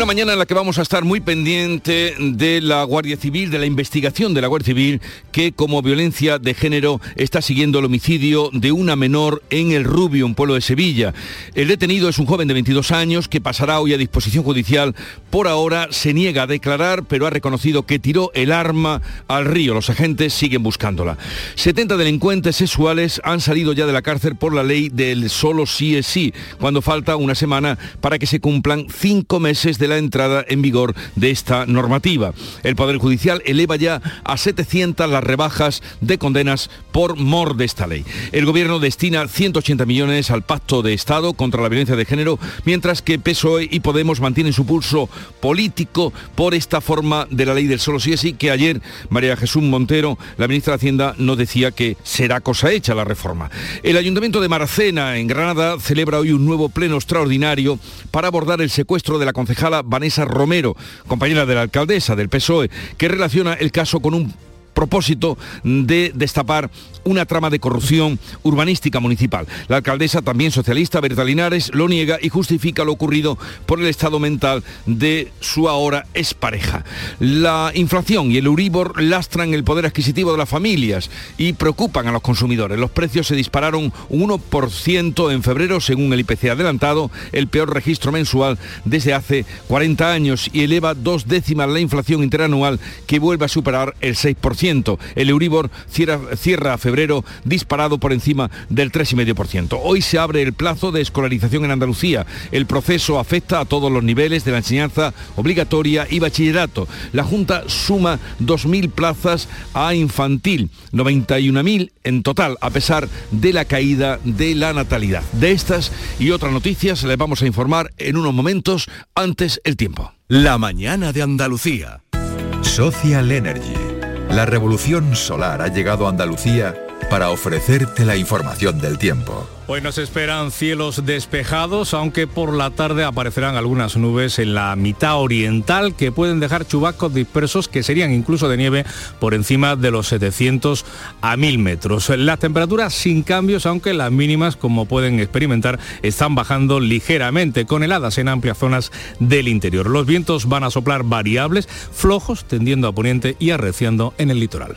Una mañana en la que vamos a estar muy pendiente de la Guardia Civil, de la investigación de la Guardia Civil, que como violencia de género está siguiendo el homicidio de una menor en el Rubio, un pueblo de Sevilla. El detenido es un joven de 22 años que pasará hoy a disposición judicial. Por ahora se niega a declarar, pero ha reconocido que tiró el arma al río. Los agentes siguen buscándola. 70 delincuentes sexuales han salido ya de la cárcel por la ley del solo sí es sí, cuando falta una semana para que se cumplan cinco meses de la entrada en vigor de esta normativa. El Poder Judicial eleva ya a 700 las rebajas de condenas por mor de esta ley. El Gobierno destina 180 millones al Pacto de Estado contra la violencia de género, mientras que PSOE y Podemos mantienen su pulso político por esta forma de la ley del solo sí es sí, que ayer María Jesús Montero, la ministra de Hacienda, nos decía que será cosa hecha la reforma. El Ayuntamiento de Maracena, en Granada, celebra hoy un nuevo pleno extraordinario para abordar el secuestro de la concejala Vanessa Romero, compañera de la alcaldesa del PSOE, que relaciona el caso con un propósito de destapar una trama de corrupción urbanística municipal. La alcaldesa, también socialista, Berta Linares, lo niega y justifica lo ocurrido por el estado mental de su ahora expareja. La inflación y el Uribor lastran el poder adquisitivo de las familias y preocupan a los consumidores. Los precios se dispararon un 1% en febrero, según el IPC adelantado, el peor registro mensual desde hace 40 años y eleva dos décimas la inflación interanual que vuelve a superar el 6%. El Euribor cierra, cierra febrero disparado por encima del 3,5%. Hoy se abre el plazo de escolarización en Andalucía. El proceso afecta a todos los niveles de la enseñanza obligatoria y bachillerato. La Junta suma 2.000 plazas a infantil, 91.000 en total, a pesar de la caída de la natalidad. De estas y otras noticias les vamos a informar en unos momentos antes el tiempo. La mañana de Andalucía. Social Energy. La revolución solar ha llegado a Andalucía para ofrecerte la información del tiempo. Hoy nos esperan cielos despejados, aunque por la tarde aparecerán algunas nubes en la mitad oriental que pueden dejar chubascos dispersos que serían incluso de nieve por encima de los 700 a 1000 metros. Las temperaturas sin cambios, aunque las mínimas, como pueden experimentar, están bajando ligeramente con heladas en amplias zonas del interior. Los vientos van a soplar variables, flojos, tendiendo a poniente y arreciando en el litoral.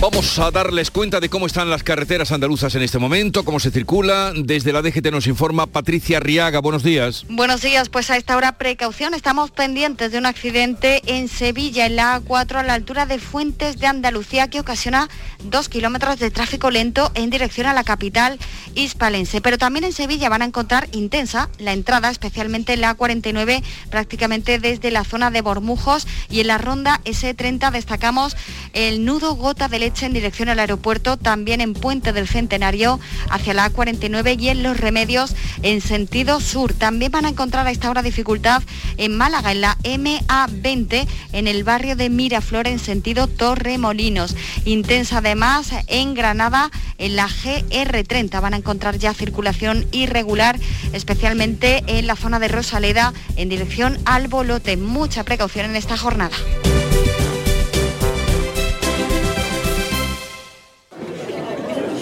Vamos a darles cuenta de cómo están las carreteras andaluzas en este momento, cómo se circula. Desde la DGT nos informa Patricia Riaga. Buenos días. Buenos días, pues a esta hora precaución. Estamos pendientes de un accidente en Sevilla, en la A4, a la altura de Fuentes de Andalucía, que ocasiona dos kilómetros de tráfico lento en dirección a la capital hispalense. Pero también en Sevilla van a encontrar intensa la entrada, especialmente en la A49, prácticamente desde la zona de Bormujos y en la ronda S30 destacamos el nudo gota de leche en dirección al aeropuerto, también en Puente del Centenario hacia la A49 y en Los Remedios en sentido sur. También van a encontrar a esta hora dificultad en Málaga, en la MA20, en el barrio de Miraflor en sentido Torremolinos. Intensa además en Granada, en la GR30. Van a encontrar ya circulación irregular, especialmente en la zona de Rosaleda en dirección al Bolote. Mucha precaución en esta jornada.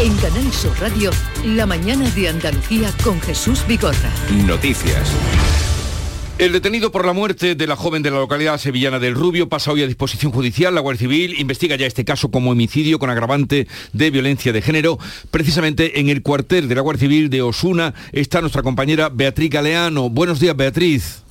En Canal Sur Radio, la mañana de Andalucía con Jesús Vigorra. Noticias. El detenido por la muerte de la joven de la localidad sevillana del Rubio pasa hoy a disposición judicial. La Guardia Civil investiga ya este caso como homicidio con agravante de violencia de género. Precisamente en el cuartel de la Guardia Civil de Osuna está nuestra compañera Beatriz Galeano. Buenos días, Beatriz.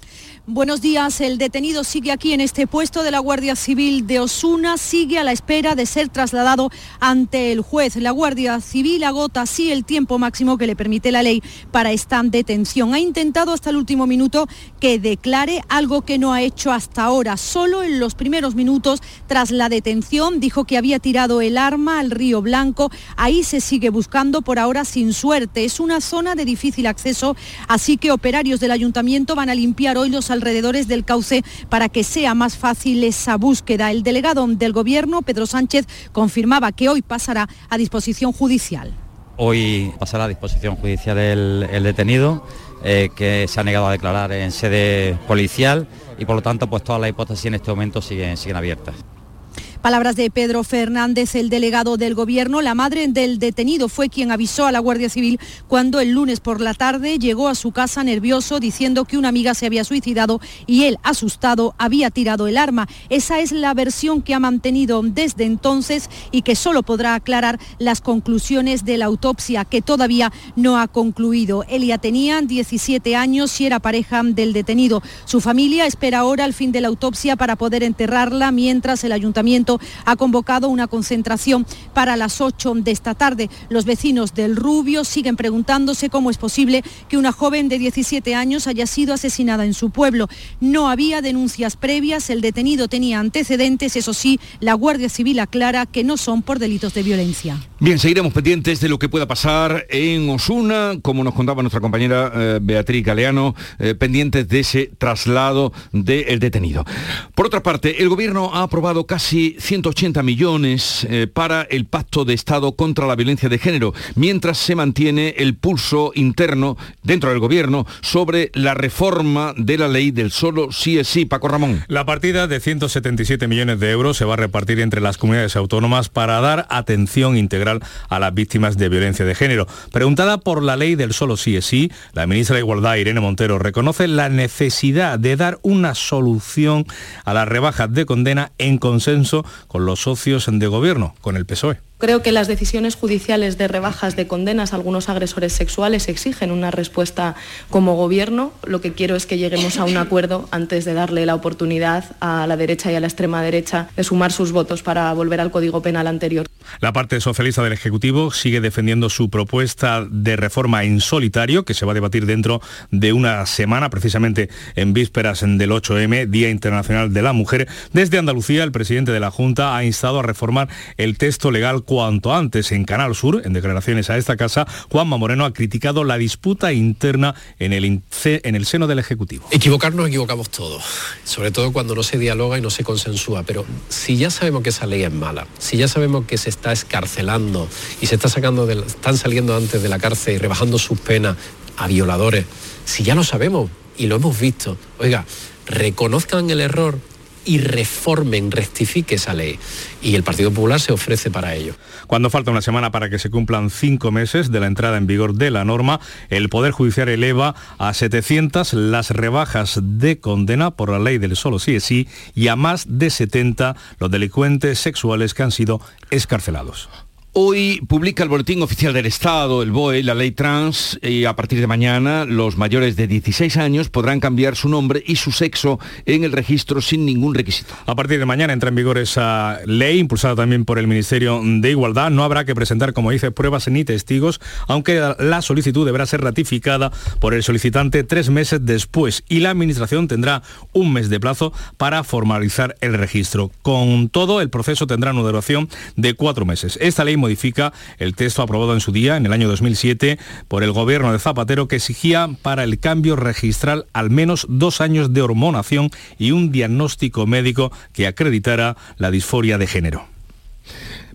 Buenos días. El detenido sigue aquí en este puesto de la Guardia Civil de Osuna. Sigue a la espera de ser trasladado ante el juez. La Guardia Civil agota así el tiempo máximo que le permite la ley para esta detención. Ha intentado hasta el último minuto que declare algo que no ha hecho hasta ahora. Solo en los primeros minutos tras la detención dijo que había tirado el arma al río Blanco. Ahí se sigue buscando por ahora sin suerte. Es una zona de difícil acceso, así que operarios del ayuntamiento van a limpiar hoy los alrededores del cauce para que sea más fácil esa búsqueda. El delegado del Gobierno, Pedro Sánchez, confirmaba que hoy pasará a disposición judicial. Hoy pasará a disposición judicial el, detenido, eh, que se ha negado a declarar en sede policial y por lo tanto pues todas las hipótesis en este momento siguen, siguen abiertas. Palabras de Pedro Fernández, el delegado del Gobierno. La madre del detenido fue quien avisó a la Guardia Civil cuando el lunes por la tarde llegó a su casa nervioso diciendo que una amiga se había suicidado y él, asustado, había tirado el arma. Esa es la versión que ha mantenido desde entonces y que solo podrá aclarar las conclusiones de la autopsia que todavía no ha concluido. Elia tenía 17 años y era pareja del detenido. Su familia espera ahora el fin de la autopsia para poder enterrarla mientras el ayuntamiento ha convocado una concentración para las 8 de esta tarde. Los vecinos del Rubio siguen preguntándose cómo es posible que una joven de 17 años haya sido asesinada en su pueblo. No había denuncias previas, el detenido tenía antecedentes, eso sí, la Guardia Civil aclara que no son por delitos de violencia. Bien, seguiremos pendientes de lo que pueda pasar en Osuna, como nos contaba nuestra compañera eh, Beatriz Galeano, eh, pendientes de ese traslado del detenido. Por otra parte, el Gobierno ha aprobado casi 180 millones eh, para el Pacto de Estado contra la Violencia de Género, mientras se mantiene el pulso interno dentro del Gobierno sobre la reforma de la ley del solo sí es sí. Paco Ramón. La partida de 177 millones de euros se va a repartir entre las comunidades autónomas para dar atención integral a las víctimas de violencia de género. Preguntada por la ley del solo sí es sí, la ministra de Igualdad, Irene Montero, reconoce la necesidad de dar una solución a las rebajas de condena en consenso con los socios de gobierno, con el PSOE. Creo que las decisiones judiciales de rebajas de condenas a algunos agresores sexuales exigen una respuesta como gobierno. Lo que quiero es que lleguemos a un acuerdo antes de darle la oportunidad a la derecha y a la extrema derecha de sumar sus votos para volver al Código Penal anterior. La parte socialista del Ejecutivo sigue defendiendo su propuesta de reforma en solitario que se va a debatir dentro de una semana, precisamente en vísperas del 8M, Día Internacional de la Mujer. Desde Andalucía, el presidente de la Junta ha instado a reformar el texto legal cuanto antes. En Canal Sur, en declaraciones a esta casa, Juanma Moreno ha criticado la disputa interna en el, en el seno del Ejecutivo. Equivocarnos equivocamos todos, sobre todo cuando no se dialoga y no se consensúa, pero si ya sabemos que esa ley es mala, si ya sabemos que se está escarcelando y se está sacando están saliendo antes de la cárcel y rebajando sus penas a violadores, si ya lo sabemos y lo hemos visto, oiga, reconozcan el error, y reformen, rectifique esa ley. Y el Partido Popular se ofrece para ello. Cuando falta una semana para que se cumplan cinco meses de la entrada en vigor de la norma, el Poder Judicial eleva a 700 las rebajas de condena por la ley del solo sí es sí y a más de 70 los delincuentes sexuales que han sido escarcelados. Hoy publica el Boletín Oficial del Estado, el BOE, la ley trans, y a partir de mañana los mayores de 16 años podrán cambiar su nombre y su sexo en el registro sin ningún requisito. A partir de mañana entra en vigor esa ley, impulsada también por el Ministerio de Igualdad. No habrá que presentar, como dice, pruebas ni testigos, aunque la solicitud deberá ser ratificada por el solicitante tres meses después y la Administración tendrá un mes de plazo para formalizar el registro. Con todo, el proceso tendrá una duración de cuatro meses. Esta ley modifica el texto aprobado en su día, en el año 2007, por el gobierno de Zapatero, que exigía para el cambio registral al menos dos años de hormonación y un diagnóstico médico que acreditara la disforia de género.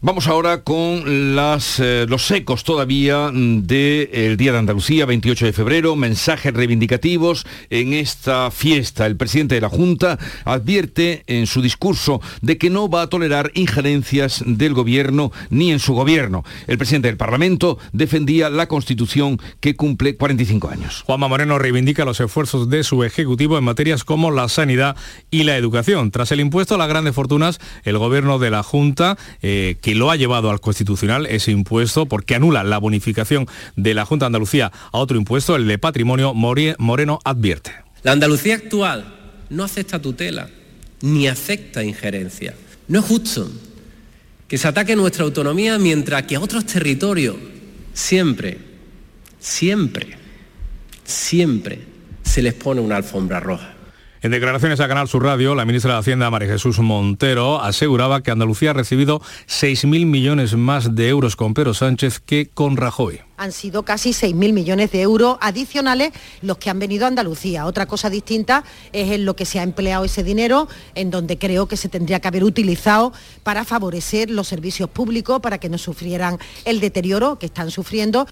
Vamos ahora con eh, los ecos todavía del Día de Andalucía, 28 de febrero, mensajes reivindicativos en esta fiesta. El presidente de la Junta advierte en su discurso de que no va a tolerar injerencias del gobierno ni en su gobierno. El presidente del Parlamento defendía la Constitución que cumple 45 años. Juanma Moreno reivindica los esfuerzos de su Ejecutivo en materias como la sanidad y la educación. Tras el impuesto a las grandes fortunas, el gobierno de la Junta, eh, que lo ha llevado al Constitucional ese impuesto porque anula la bonificación de la Junta de Andalucía a otro impuesto, el de patrimonio, Moreno advierte. La Andalucía actual no acepta tutela ni acepta injerencia. No es justo que se ataque nuestra autonomía mientras que a otros territorios siempre, siempre, siempre se les pone una alfombra roja. En declaraciones a Canal Sur Radio, la ministra de Hacienda, María Jesús Montero, aseguraba que Andalucía ha recibido 6.000 millones más de euros con Pedro Sánchez que con Rajoy han sido casi 6.000 millones de euros adicionales los que han venido a Andalucía. Otra cosa distinta es en lo que se ha empleado ese dinero, en donde creo que se tendría que haber utilizado para favorecer los servicios públicos, para que no sufrieran el deterioro que están sufriendo.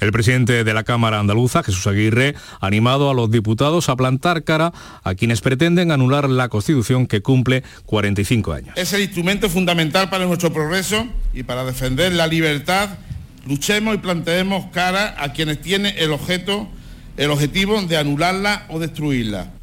El presidente de la Cámara Andaluza, Jesús Aguirre, ha animado a los diputados a plantar cara a quienes pretenden anular la Constitución que cumple 45 años. Es el instrumento fundamental para nuestro progreso y para defender la libertad luchemos y planteemos cara a quienes tienen el objeto, el objetivo de anularla o destruirla.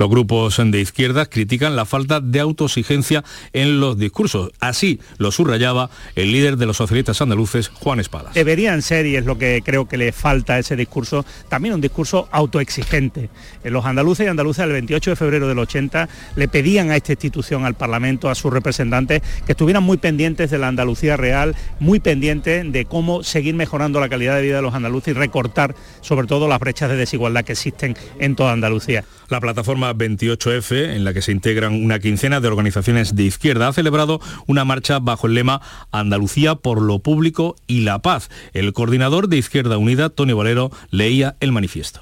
Los grupos de izquierdas critican la falta de autoexigencia en los discursos. Así lo subrayaba el líder de los socialistas andaluces, Juan Espadas. Deberían ser, y es lo que creo que le falta a ese discurso, también un discurso autoexigente. Los andaluces y andaluzas el 28 de febrero del 80 le pedían a esta institución, al Parlamento, a sus representantes, que estuvieran muy pendientes de la Andalucía real, muy pendientes de cómo seguir mejorando la calidad de vida de los andaluces y recortar sobre todo las brechas de desigualdad que existen en toda Andalucía. La plataforma 28F, en la que se integran una quincena de organizaciones de izquierda, ha celebrado una marcha bajo el lema Andalucía por lo público y la paz. El coordinador de Izquierda Unida, Tony Valero, leía el manifiesto.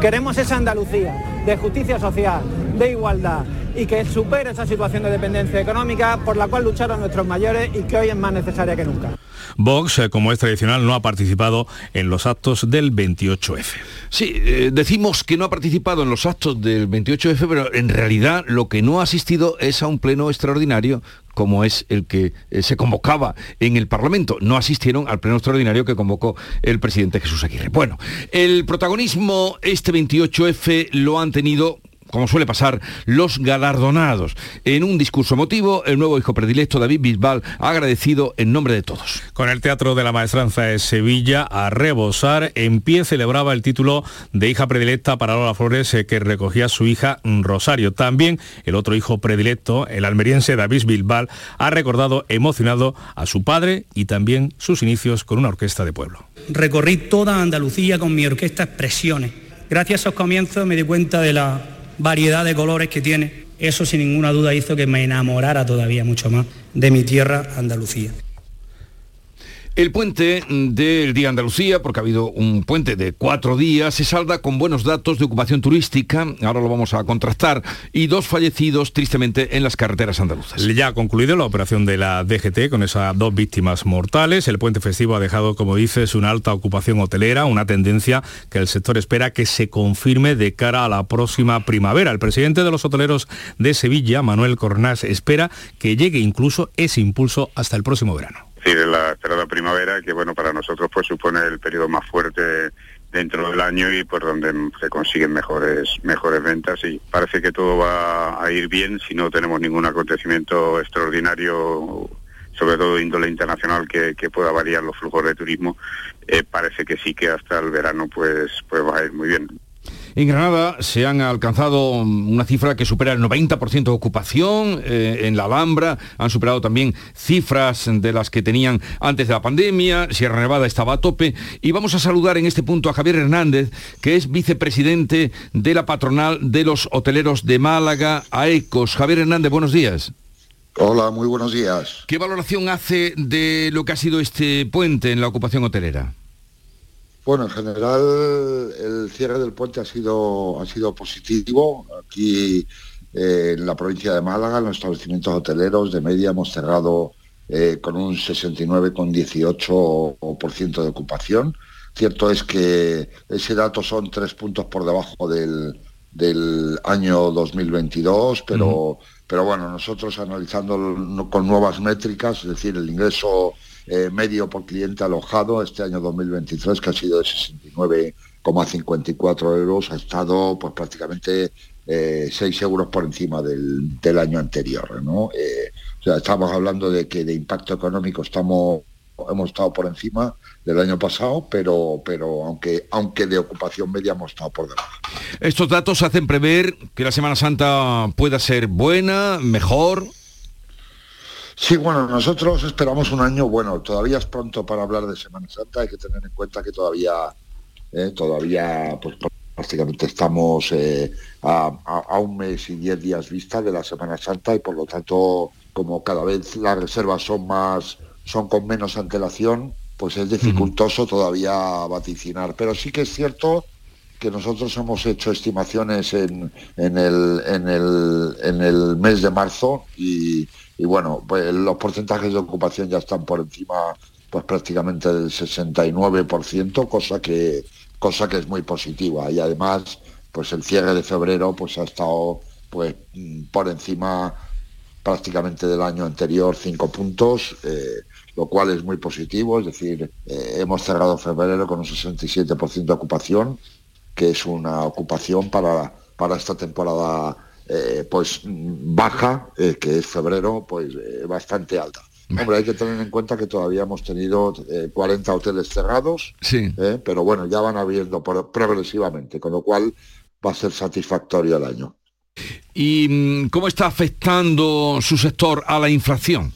Queremos esa Andalucía de justicia social, de igualdad y que supere esa situación de dependencia económica por la cual lucharon nuestros mayores y que hoy es más necesaria que nunca. Vox, eh, como es tradicional, no ha participado en los actos del 28F. Sí, eh, decimos que no ha participado en los actos del 28F, pero en realidad lo que no ha asistido es a un pleno extraordinario como es el que eh, se convocaba en el Parlamento. No asistieron al pleno extraordinario que convocó el presidente Jesús Aguirre. Bueno, el protagonismo este 28F lo han tenido como suele pasar, los galardonados. En un discurso emotivo, el nuevo hijo predilecto David Bisbal ha agradecido en nombre de todos. Con el Teatro de la Maestranza de Sevilla a rebosar, en pie celebraba el título de hija predilecta para Lola Flores eh, que recogía su hija Rosario. También el otro hijo predilecto, el almeriense David Bisbal, ha recordado emocionado a su padre y también sus inicios con una orquesta de pueblo. Recorrí toda Andalucía con mi orquesta Expresiones. Gracias a esos comienzos me di cuenta de la variedad de colores que tiene, eso sin ninguna duda hizo que me enamorara todavía mucho más de mi tierra, Andalucía. El puente del Día Andalucía, porque ha habido un puente de cuatro días, se salda con buenos datos de ocupación turística, ahora lo vamos a contrastar, y dos fallecidos tristemente en las carreteras andaluzas. Ya ha concluido la operación de la DGT con esas dos víctimas mortales. El puente festivo ha dejado, como dices, una alta ocupación hotelera, una tendencia que el sector espera que se confirme de cara a la próxima primavera. El presidente de los hoteleros de Sevilla, Manuel Cornás, espera que llegue incluso ese impulso hasta el próximo verano decir, la esperada primavera, que bueno, para nosotros pues supone el periodo más fuerte dentro del año y por donde se consiguen mejores mejores ventas. Y parece que todo va a ir bien si no tenemos ningún acontecimiento extraordinario sobre todo índole internacional que, pueda variar los flujos de turismo. Eh, parece que sí que hasta el verano pues pues va a ir muy bien en Granada se han alcanzado una cifra que supera el 90% de ocupación eh, en la Alhambra, han superado también cifras de las que tenían antes de la pandemia, Sierra Nevada estaba a tope y vamos a saludar en este punto a Javier Hernández, que es vicepresidente de la patronal de los hoteleros de Málaga, AECOS. Javier Hernández, buenos días. Hola, muy buenos días. ¿Qué valoración hace de lo que ha sido este puente en la ocupación hotelera? Bueno, en general el cierre del puente ha sido, ha sido positivo. Aquí eh, en la provincia de Málaga, en los establecimientos hoteleros de media hemos cerrado eh, con un 69,18% de ocupación. Cierto es que ese dato son tres puntos por debajo del, del año 2022, pero, pero bueno, nosotros analizando con nuevas métricas, es decir, el ingreso eh, medio por cliente alojado este año 2023, que ha sido de 69,54 euros, ha estado pues prácticamente eh, 6 euros por encima del, año anterior. ¿no? Eh, estamos hablando de que de impacto económico estamos hemos estado por encima del año pasado, pero, pero aunque, aunque de ocupación media hemos estado por debajo. Estos datos hacen prever que la Semana Santa pueda ser buena, mejor. Sí, bueno, nosotros esperamos un año bueno. Todavía es pronto para hablar de Semana Santa. Hay que tener en cuenta que todavía, eh, todavía, pues prácticamente estamos eh, a, a, un mes y diez días vista de la Semana Santa y por lo tanto, como cada vez las reservas son más son con menos antelación, pues es dificultoso todavía vaticinar. Pero sí que es cierto que nosotros hemos hecho estimaciones en, en, el, en, el, en el mes de marzo y, bueno, pues los porcentajes de ocupación ya están por encima pues prácticamente del 69%, cosa que, cosa que es muy positiva. Y además, pues el cierre de febrero pues ha estado pues por encima prácticamente del año anterior cinco puntos. Eh, lo cual es muy positivo, es decir, eh, hemos cerrado febrero con un 67% de ocupación, que es una ocupación para, para esta temporada eh, pues baja, eh, que es febrero, pues bastante alta. Hombre, hay que tener en cuenta que todavía hemos tenido 40 hoteles cerrados, sí. pero bueno, ya van abriendo progresivamente, con lo cual va a ser satisfactorio el año. ¿Y mm, cómo está afectando su sector a la inflación?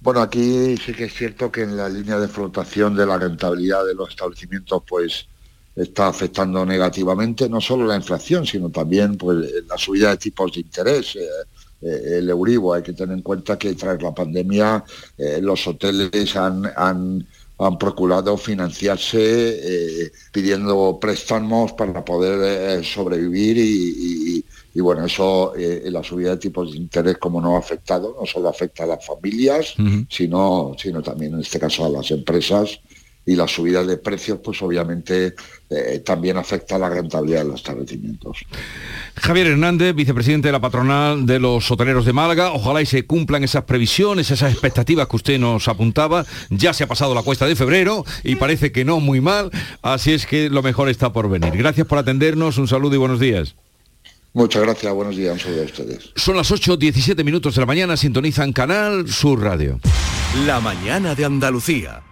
Bueno, aquí sí que es cierto que en la línea de flotación de la rentabilidad de los establecimientos, pues está afectando negativamente no solo la inflación, sino también pues la subida de tipos de interés. Eh, eh, el Euribor, hay que tener en cuenta que tras la pandemia eh, los hoteles han, han, han procurado financiarse pidiendo préstamos para poder sobrevivir y, y bueno, eso, eh, la subida de tipos de interés, como no ha afectado, no solo afecta a las familias, sino, sino también en este caso a las empresas. Y la subida de precios, pues obviamente eh, también afecta a la rentabilidad de los establecimientos. Javier Hernández, vicepresidente de la patronal de los hoteleros de Málaga. Ojalá y se cumplan esas previsiones, esas expectativas que usted nos apuntaba. Ya se ha pasado la cuesta de febrero y parece que no muy mal. Así es que lo mejor está por venir. Gracias por atendernos. Un saludo y buenos días. Muchas gracias, buenos días, un saludo a ustedes. Son las 8, 17 minutos de la mañana, sintonizan Canal Sur Radio. La mañana de Andalucía.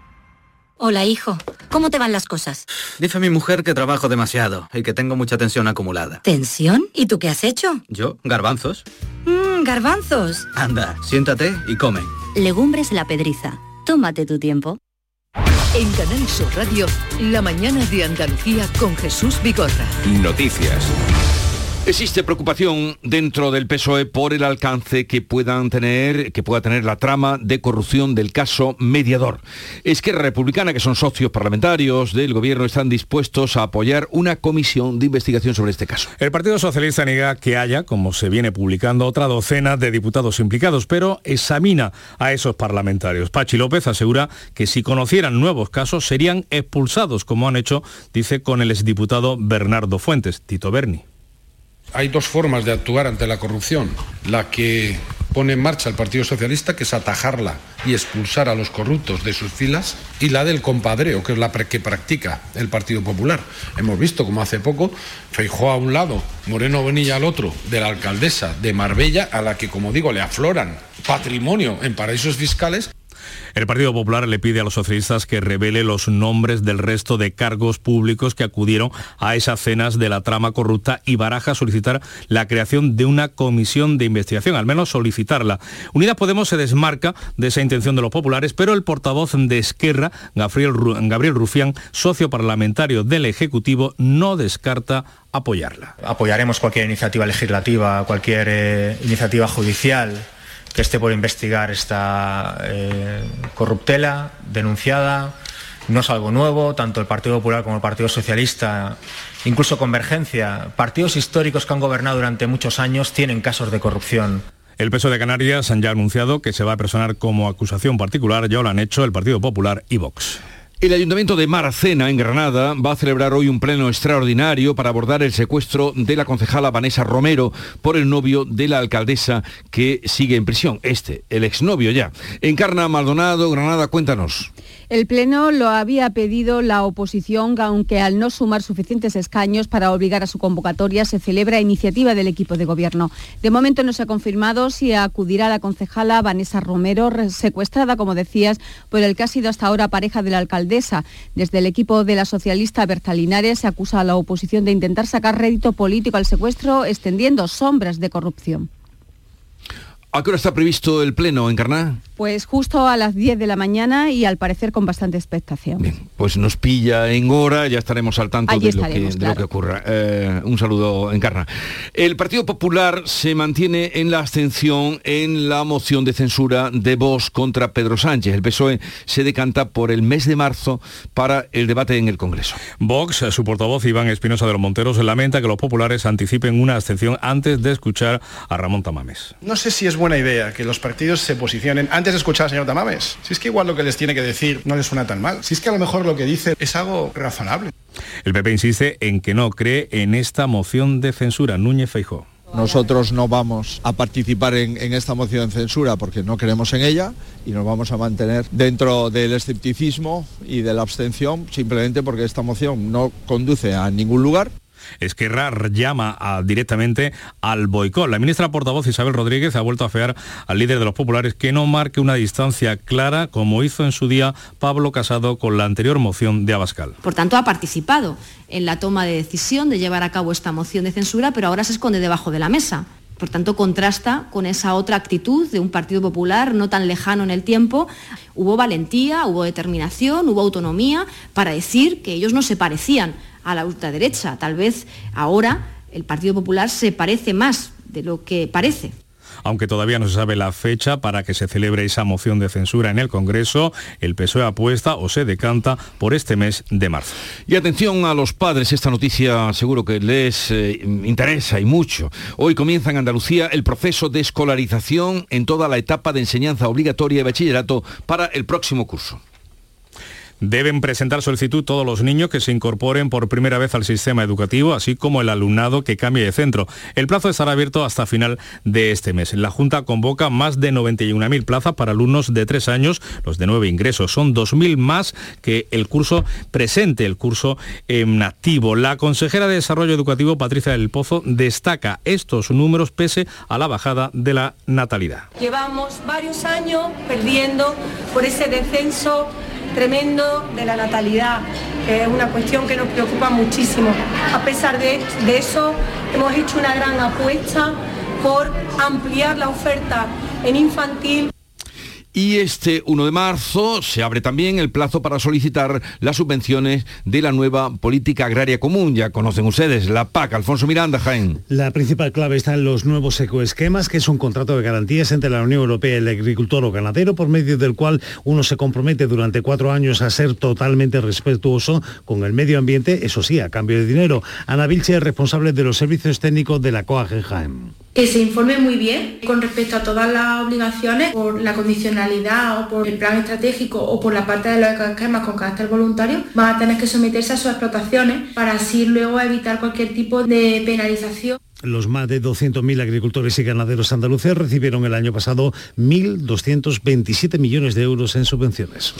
Hola, hijo. ¿Cómo te van las cosas? Dice mi mujer que trabajo demasiado y que tengo mucha tensión acumulada. ¿Tensión? ¿Y tú qué has hecho? Yo, garbanzos. Mmm, garbanzos. Anda, siéntate y come. Legumbres la pedriza. Tómate tu tiempo. En Canal Sur Radio, la mañana de Andalucía con Jesús Bigorra. Noticias. Existe preocupación dentro del PSOE por el alcance que puedan tener, que pueda tener la trama de corrupción del caso mediador. Es que Republicana, que son socios parlamentarios del gobierno, están dispuestos a apoyar una comisión de investigación sobre este caso. El Partido Socialista niega que haya, como se viene publicando, otra docena de diputados implicados, pero examina a esos parlamentarios. Pachi López asegura que si conocieran nuevos casos serían expulsados, como han hecho, dice, con el exdiputado Bernardo Fuentes, Tito Berni. Hay dos formas de actuar ante la corrupción. La que pone en marcha el Partido Socialista, que es atajarla y expulsar a los corruptos de sus filas, y la del compadreo, que es la que practica el Partido Popular. Hemos visto como hace poco Feijó a un lado, Moreno Bonilla al otro, de la alcaldesa de Marbella, a la que, como digo, le afloran patrimonio en paraísos fiscales. El Partido Popular le pide a los socialistas que revele los nombres del resto de cargos públicos que acudieron a esas cenas de la trama corrupta y baraja solicitar la creación de una comisión de investigación, al menos solicitarla. Unidas Podemos se desmarca de esa intención de los populares, pero el portavoz de Esquerra, Gabriel, Rufián, socio parlamentario del Ejecutivo, no descarta apoyarla. Apoyaremos cualquier iniciativa legislativa, cualquier eh, iniciativa judicial que esté por investigar esta eh, corruptela denunciada. No es algo nuevo, tanto el Partido Popular como el Partido Socialista, incluso Convergencia, partidos históricos que han gobernado durante muchos años, tienen casos de corrupción. El peso de Canarias ya ha anunciado que se va a personar como acusación particular, ya lo han hecho el Partido Popular y Vox. El Ayuntamiento de Maracena, en Granada, va a celebrar hoy un pleno extraordinario para abordar el secuestro de la concejala Vanessa Romero por el novio de la alcaldesa que sigue en prisión, este, el exnovio ya. Encarna Maldonado, Granada, cuéntanos. El Pleno lo había pedido la oposición, aunque al no sumar suficientes escaños para obligar a su convocatoria, se celebra iniciativa del equipo de gobierno. De momento no se ha confirmado si acudirá la concejala Vanessa Romero, secuestrada, como decías, por el que ha sido hasta ahora pareja de la alcaldesa. Desde el equipo de la socialista Berta Linares se acusa a la oposición de intentar sacar rédito político al secuestro, extendiendo sombras de corrupción. ¿A qué hora está previsto el pleno, Encarná? Pues justo a las 10 de la mañana y al parecer con bastante expectación. Bien, pues nos pilla en hora, ya estaremos al tanto de, lo que, ocurra. Eh, un saludo, Encarna. El Partido Popular se mantiene en la abstención en la moción de censura de Vox contra Pedro Sánchez. El PSOE se decanta por el mes de marzo para el debate en el Congreso. Vox, su portavoz Iván Espinosa de los Monteros, lamenta que los populares anticipen una abstención antes de escuchar a Ramón Tamames. No sé si es buena idea que los partidos se posicionen antes de escuchar al señor Tamames. Si es que igual lo que les tiene que decir no les suena tan mal. Si es que a lo mejor lo que dice es algo razonable. El PP insiste en que no cree en esta moción de censura. Núñez Feijó. Nosotros no vamos a participar en, en, esta moción de censura porque no creemos en ella y nos vamos a mantener dentro del escepticismo y de la abstención simplemente porque esta moción no conduce a ningún lugar. Esquerra llama directamente al boicot. La ministra portavoz Isabel Rodríguez ha vuelto a fear al líder de los populares que no marque una distancia clara como hizo en su día Pablo Casado con la anterior moción de Abascal. Por tanto, ha participado en la toma de decisión de llevar a cabo esta moción de censura, pero ahora se esconde debajo de la mesa. Por tanto, contrasta con esa otra actitud de un Partido Popular no tan lejano en el tiempo. Hubo valentía, hubo determinación, hubo autonomía para decir que ellos no se parecían a la ultraderecha. Tal vez ahora el Partido Popular se parece más de lo que parece aunque todavía no se sabe la fecha para que se celebre esa moción de censura en el Congreso, el PSOE apuesta o se decanta por este mes de marzo. Y atención a los padres, esta noticia seguro que les eh, interesa y mucho. Hoy comienza en Andalucía el proceso de escolarización en toda la etapa de enseñanza obligatoria y bachillerato para el próximo curso. Deben presentar solicitud todos los niños que se incorporen por primera vez al sistema educativo, así como el alumnado que cambie de centro. El plazo estará abierto hasta final de este mes. La Junta convoca más de 91.000 plazas para alumnos de tres años, los de nueve ingresos. Son 2.000 más que el curso presente, el curso en activo. La consejera de Desarrollo Educativo, Patricia del Pozo, destaca estos números pese a la bajada de la natalidad. Llevamos varios años perdiendo por ese descenso tremendo de la natalidad, es una cuestión que nos preocupa muchísimo. A pesar de eso, hemos hecho una gran apuesta por ampliar la oferta en infantil y este 1 de marzo se abre también el plazo para solicitar las subvenciones de la nueva política agraria común. Ya conocen ustedes, la PAC. Alfonso Miranda, Jaén. La principal clave está en los nuevos ecoesquemas, que es un contrato de garantías entre la Unión Europea y el agricultor o ganadero, por medio del cual uno se compromete durante cuatro años a ser totalmente respetuoso con el medio ambiente, eso sí, a cambio de dinero. Ana Vilche es responsable de los servicios técnicos de la COAG Jaén que se informe muy bien con respecto a todas las obligaciones por la condicionalidad o por el plan estratégico o por la parte de los esquemas con carácter voluntario, van a tener que someterse a sus explotaciones para así luego evitar cualquier tipo de penalización. Los más de 200.000 agricultores y ganaderos andaluces recibieron el año pasado 1.227 millones de euros en subvenciones.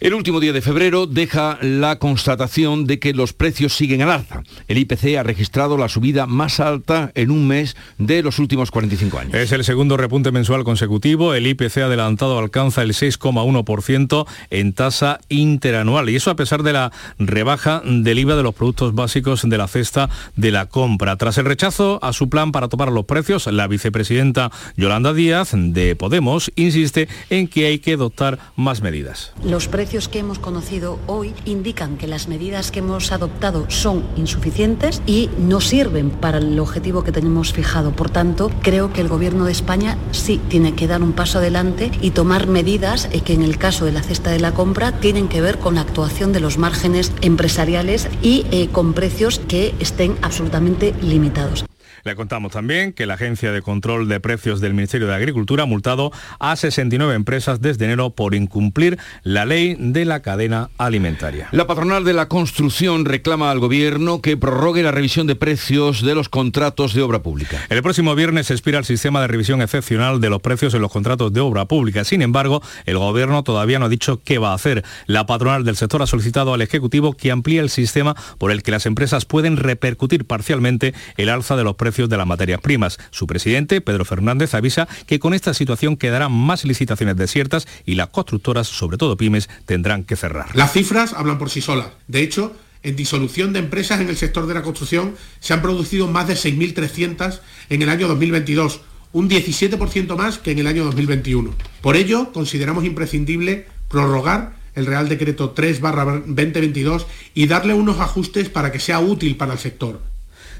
El último día de febrero deja la constatación de que los precios siguen al alza. El IPC ha registrado la subida más alta en un mes de los últimos 45 años. Es el segundo repunte mensual consecutivo. El IPC adelantado alcanza el 6,1% en tasa interanual. Y eso a pesar de la rebaja del IVA de los productos básicos de la cesta de la compra. Tras el rechazo a su plan para tomar los precios, la vicepresidenta Yolanda Díaz de Podemos insiste en que hay que adoptar más medidas. Los precios que hemos conocido hoy indican que las medidas que hemos adoptado son insuficientes y no sirven para el objetivo que tenemos fijado. Por tanto, creo que el Gobierno de España sí tiene que dar un paso adelante y tomar medidas que en el caso de la cesta de la compra tienen que ver con la actuación de los márgenes empresariales y eh, con precios que estén absolutamente limitados. Le contamos también que la Agencia de Control de Precios del Ministerio de Agricultura ha multado a 69 empresas desde enero por incumplir la ley de la cadena alimentaria. La patronal de la construcción reclama al gobierno que prorrogue la revisión de precios de los contratos de obra pública. El próximo viernes expira el sistema de revisión excepcional de los precios en los contratos de obra pública. Sin embargo, el gobierno todavía no ha dicho qué va a hacer. La patronal del sector ha solicitado al Ejecutivo que amplíe el sistema por el que las empresas pueden repercutir parcialmente el alza de los precios de las materias primas. Su presidente, Pedro Fernández, avisa que con esta situación quedarán más licitaciones desiertas y las constructoras, sobre todo pymes, tendrán que cerrar. Las cifras hablan por sí solas. De hecho, en disolución de empresas en el sector de la construcción se han producido más de 6.300 en el año 2022, un 17% más que en el año 2021. Por ello, consideramos imprescindible prorrogar el Real Decreto 3-2022 y darle unos ajustes para que sea útil para el sector.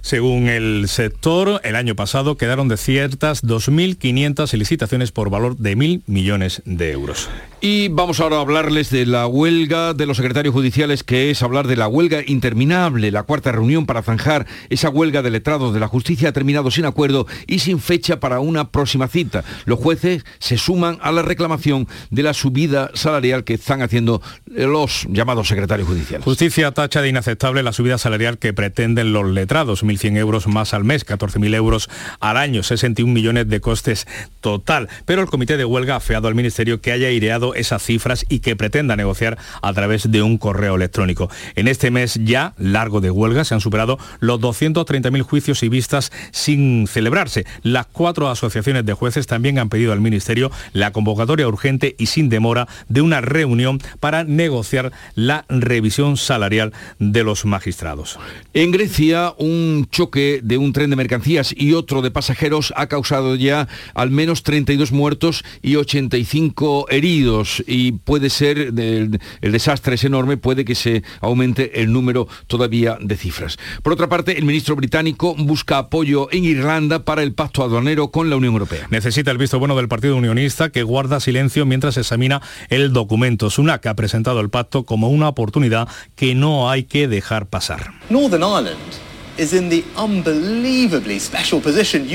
Según el sector, el año pasado quedaron desiertas 2.500 licitaciones por valor de 1.000 millones de euros. Y vamos ahora a hablarles de la huelga de los secretarios judiciales, que es hablar de la huelga interminable. La cuarta reunión para zanjar esa huelga de letrados de la justicia ha terminado sin acuerdo y sin fecha para una próxima cita. Los jueces se suman a la reclamación de la subida salarial que están haciendo los llamados secretarios judiciales. Justicia tacha de inaceptable la subida salarial que pretenden los letrados. 1.100 euros más al mes, 14.000 euros al año, 61 millones de costes total. Pero el comité de huelga ha feado al Ministerio que haya esas cifras y que pretenda negociar a través de un correo electrónico. En este mes ya largo de huelga se han superado los 230.000 juicios y vistas sin celebrarse. Las cuatro asociaciones de jueces también han pedido al Ministerio la convocatoria urgente y sin demora de una reunión para negociar la revisión salarial de los magistrados. En Grecia, un choque de un tren de mercancías y otro de pasajeros ha causado ya al menos 32 muertos y 85 heridos y puede ser, el, el desastre es enorme, puede que se aumente el número todavía de cifras. Por otra parte, el ministro británico busca apoyo en Irlanda para el pacto aduanero con la Unión Europea. Necesita el visto bueno del Partido Unionista que guarda silencio mientras examina el documento. Sunak ha presentado el pacto como una oportunidad que no hay que dejar pasar. Northern Ireland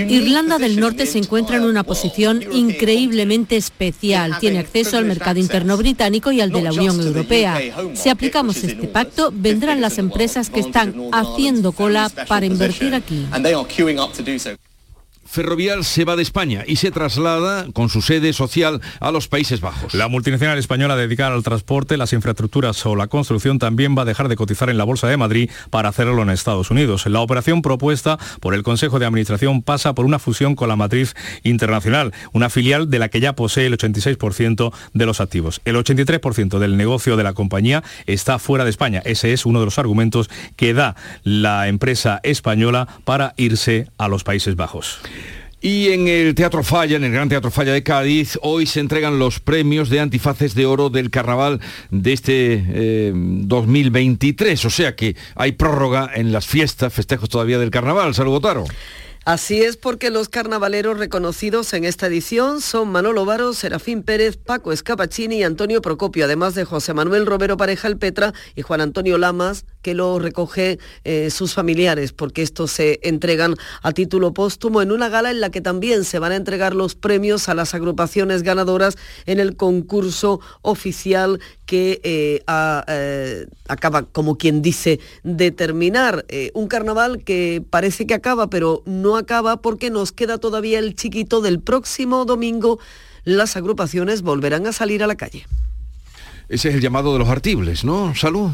Irlanda del Norte se encuentra en una posición increíblemente especial. Tiene acceso al mercado interno británico y al de la Unión Europea. Si aplicamos este pacto, vendrán las empresas que están haciendo cola para invertir aquí. Ferrovial se va de España y se traslada con su sede social a los Países Bajos. La multinacional española dedicada al transporte, las infraestructuras o la construcción también va a dejar de cotizar en la Bolsa de Madrid para hacerlo en Estados Unidos. La operación propuesta por el Consejo de Administración pasa por una fusión con la matriz internacional, una filial de la que ya posee el 86% de los activos. El 83% del negocio de la compañía está fuera de España. Ese es uno de los argumentos que da la empresa española para irse a los Países Bajos. Y en el Teatro Falla, en el Gran Teatro Falla de Cádiz, hoy se entregan los premios de antifaces de oro del carnaval de este eh, 2023. O sea que hay prórroga en las fiestas, festejos todavía del carnaval. Salud, Taro. Así es porque los carnavaleros reconocidos en esta edición son Manolo Varo, Serafín Pérez, Paco Escapachini y Antonio Procopio, además de José Manuel Romero Pareja el Petra y Juan Antonio Lamas, que lo recoge eh, sus familiares, porque estos se entregan a título póstumo en una gala en la que también se van a entregar los premios a las agrupaciones ganadoras en el concurso oficial que eh, eh, acaba, como quien dice, de terminar. Un carnaval que parece que acaba, pero no acaba porque nos queda todavía el chiquito del próximo domingo. Las agrupaciones volverán a salir a la calle. Ese es el llamado de los artibles, ¿no? Salud.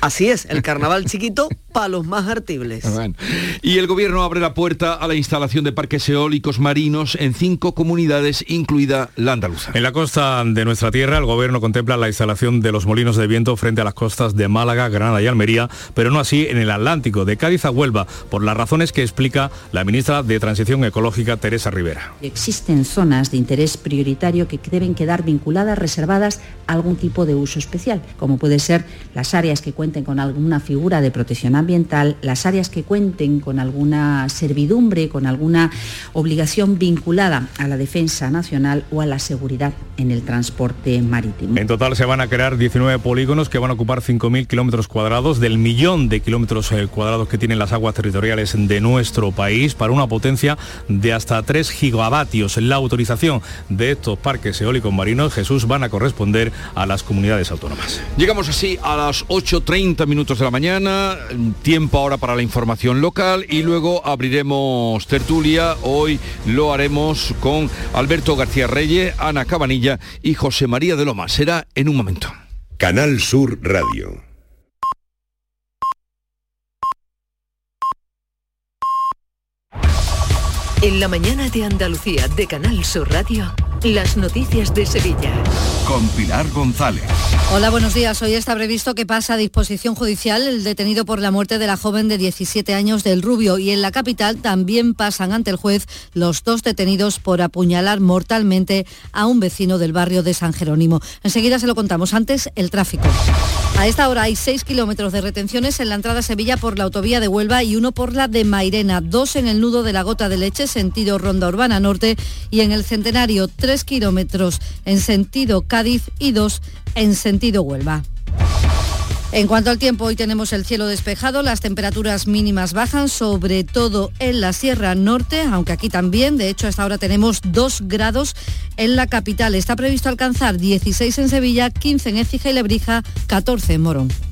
Así es, el carnaval chiquito para los más artibles. Bueno. Y el gobierno abre la puerta a la instalación de parques eólicos marinos en cinco comunidades, incluida la andaluza. En la costa de nuestra tierra, el gobierno contempla la instalación de los molinos de viento frente a las costas de Málaga, Granada y Almería, pero no así en el Atlántico, de Cádiz a Huelva, por las razones que explica la ministra de Transición Ecológica, Teresa Rivera. Existen zonas de interés prioritario que deben quedar vinculadas, reservadas a algún tipo de uso especial, como puede ser las áreas que cuenten con alguna figura de protección ambiental, las áreas que cuenten con alguna servidumbre, con alguna obligación vinculada a la defensa nacional o a la seguridad en el transporte marítimo. En total se van a crear 19 polígonos que van a ocupar 5.000 kilómetros cuadrados del millón de kilómetros eh, cuadrados que tienen las aguas territoriales de nuestro país para una potencia de hasta 3 gigavatios. La autorización de estos parques eólicos marinos, Jesús, van a corresponder a las comunidades autónomas. Llegamos así a las 8.30 minutos de la mañana, tiempo ahora para la información local y luego abriremos tertulia. Hoy lo haremos con Alberto García Reyes, Ana Cabanilla y José María de Loma. Será en un momento. Canal Sur Radio. En la mañana de Andalucía de Canal Sur Radio, las noticias de Sevilla. Con Pilar González. Hola, buenos días. Hoy está previsto que pasa a disposición judicial el detenido por la muerte de la joven de 17 años del Rubio y en la capital también pasan ante el juez los dos detenidos por apuñalar mortalmente a un vecino del barrio de San Jerónimo. Enseguida se lo contamos. Antes, el tráfico. A esta hora hay 6 kilómetros de retenciones en la entrada a Sevilla por la autovía de Huelva y uno por la de Mairena, dos en el nudo de la Gota de Leche, sentido Ronda Urbana Norte, y en el Centenario, 3 kilómetros en sentido Cádiz y dos en sentido Huelva. En cuanto al tiempo, hoy tenemos el cielo despejado, las temperaturas mínimas bajan, sobre todo en la Sierra Norte, aunque aquí también, de hecho, hasta ahora tenemos 2 grados en la capital. Está previsto alcanzar 16 en Sevilla, 15 en Écija y Lebrija, 14 en Morón.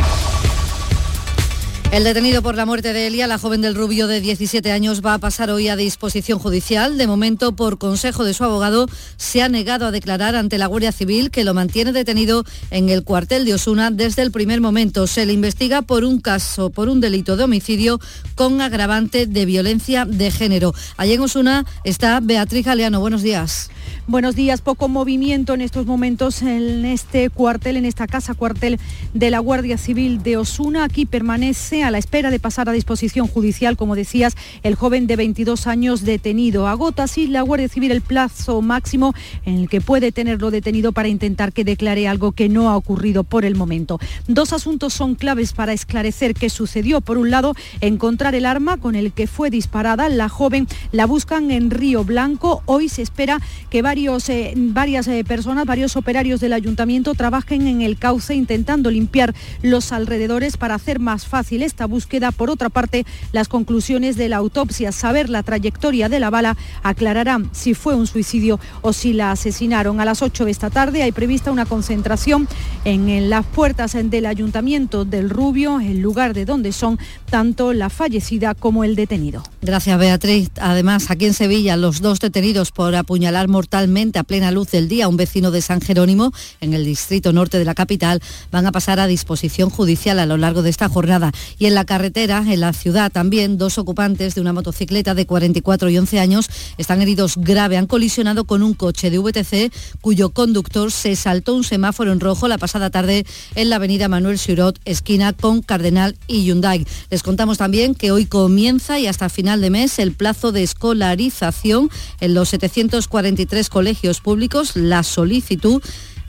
El detenido por la muerte de Elia, la joven del Rubio de 17 años, va a pasar hoy a disposición judicial. De momento, por consejo de su abogado, se ha negado a declarar ante la Guardia Civil que lo mantiene detenido en el cuartel de Osuna desde el primer momento. Se le investiga por un caso, por un delito de homicidio con agravante de violencia de género. Allí en Osuna está Beatriz Galeano. Buenos días. Buenos días. Poco movimiento en estos momentos en este cuartel, en esta casa cuartel de la Guardia Civil de Osuna. Aquí permanece a la espera de pasar a disposición judicial, como decías, el joven de 22 años detenido. Agota así la Guardia Civil el plazo máximo en el que puede tenerlo detenido para intentar que declare algo que no ha ocurrido por el momento. Dos asuntos son claves para esclarecer qué sucedió. Por un lado, encontrar el arma con el que fue disparada. La joven la buscan en Río Blanco. Hoy se espera que varios, eh, varias eh, personas, varios operarios del ayuntamiento trabajen en el cauce intentando limpiar los alrededores para hacer más fácil esta búsqueda. Por otra parte, las conclusiones de la autopsia, saber la trayectoria de la bala, aclararán si fue un suicidio o si la asesinaron. A las 8 de esta tarde hay prevista una concentración en, en las puertas del ayuntamiento del Rubio, el lugar de donde son tanto la fallecida como el detenido. Gracias, Beatriz. Además, aquí en Sevilla, los dos detenidos por apuñalar mortalmente a plena luz del día a un vecino de San Jerónimo, en el distrito norte de la capital, van a pasar a disposición judicial a lo largo de esta jornada. Y en la carretera, en la ciudad también, dos ocupantes de una motocicleta de 44 y 11 años están heridos grave. Han colisionado con un coche de VTC cuyo conductor se saltó un semáforo en rojo la pasada tarde en la avenida Manuel Surot, esquina con Cardenal y Hyundai. Les contamos también que hoy comienza y hasta final de mes el plazo de escolarización en los 743 colegios públicos. La solicitud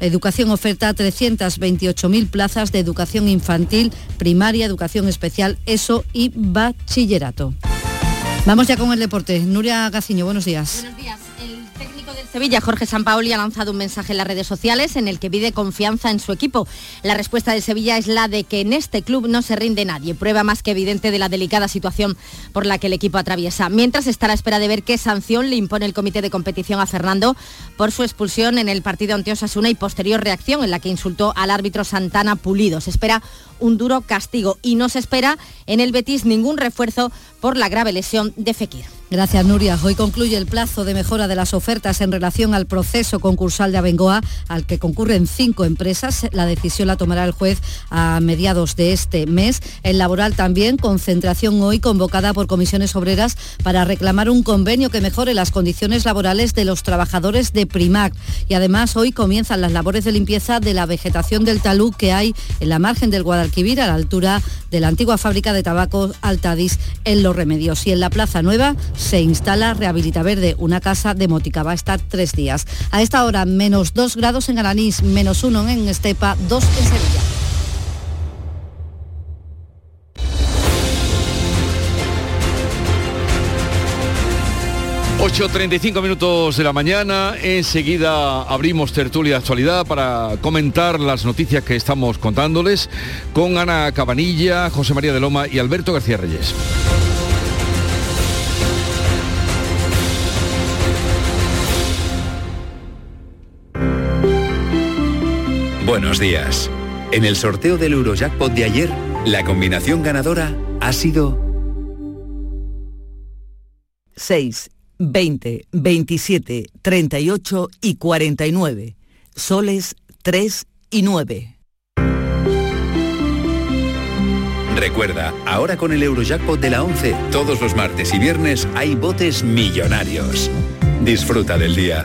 Educación oferta 328.000 plazas de educación infantil, primaria, educación especial, ESO y bachillerato. Vamos ya con el deporte. Nuria Gaciño, buenos días. Buenos días. Sevilla, Jorge Sampaoli ha lanzado un mensaje en las redes sociales en el que pide confianza en su equipo. La respuesta de Sevilla es la de que en este club no se rinde nadie, prueba más que evidente de la delicada situación por la que el equipo atraviesa. Mientras está a la espera de ver qué sanción le impone el comité de competición a Fernando por su expulsión en el partido ante Osasuna y posterior reacción en la que insultó al árbitro Santana Pulido. Se espera un duro castigo y no se espera en el Betis ningún refuerzo por la grave lesión de Fekir. Gracias, Nuria. Hoy concluye el plazo de mejora de las ofertas en relación al proceso concursal de Abengoa, al que concurren cinco empresas. La decisión la tomará el juez a mediados de este mes. El laboral también, concentración hoy convocada por comisiones obreras para reclamar un convenio que mejore las condiciones laborales de los trabajadores de Primac. Y además hoy comienzan las labores de limpieza de la vegetación del talud que hay en la margen del Guadalquivir, a la altura de la antigua fábrica de tabaco Altadis en Los Remedios. Y en la Plaza Nueva se instala Rehabilita Verde, una casa de mótica. Va a estar tres días. A esta hora, menos dos grados en Aranís, menos uno en Estepa, dos en Sevilla. 8.35 minutos de la mañana, enseguida abrimos tertulia de actualidad para comentar las noticias que estamos contándoles con Ana Cabanilla, José María de Loma y Alberto García Reyes. Buenos días. En el sorteo del Eurojackpot de ayer, la combinación ganadora ha sido 6, 20, 27, 38 y 49. Soles 3 y 9. Recuerda, ahora con el Eurojackpot de la 11, todos los martes y viernes hay botes millonarios. Disfruta del día.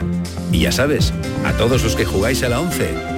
Y ya sabes, a todos los que jugáis a la 11,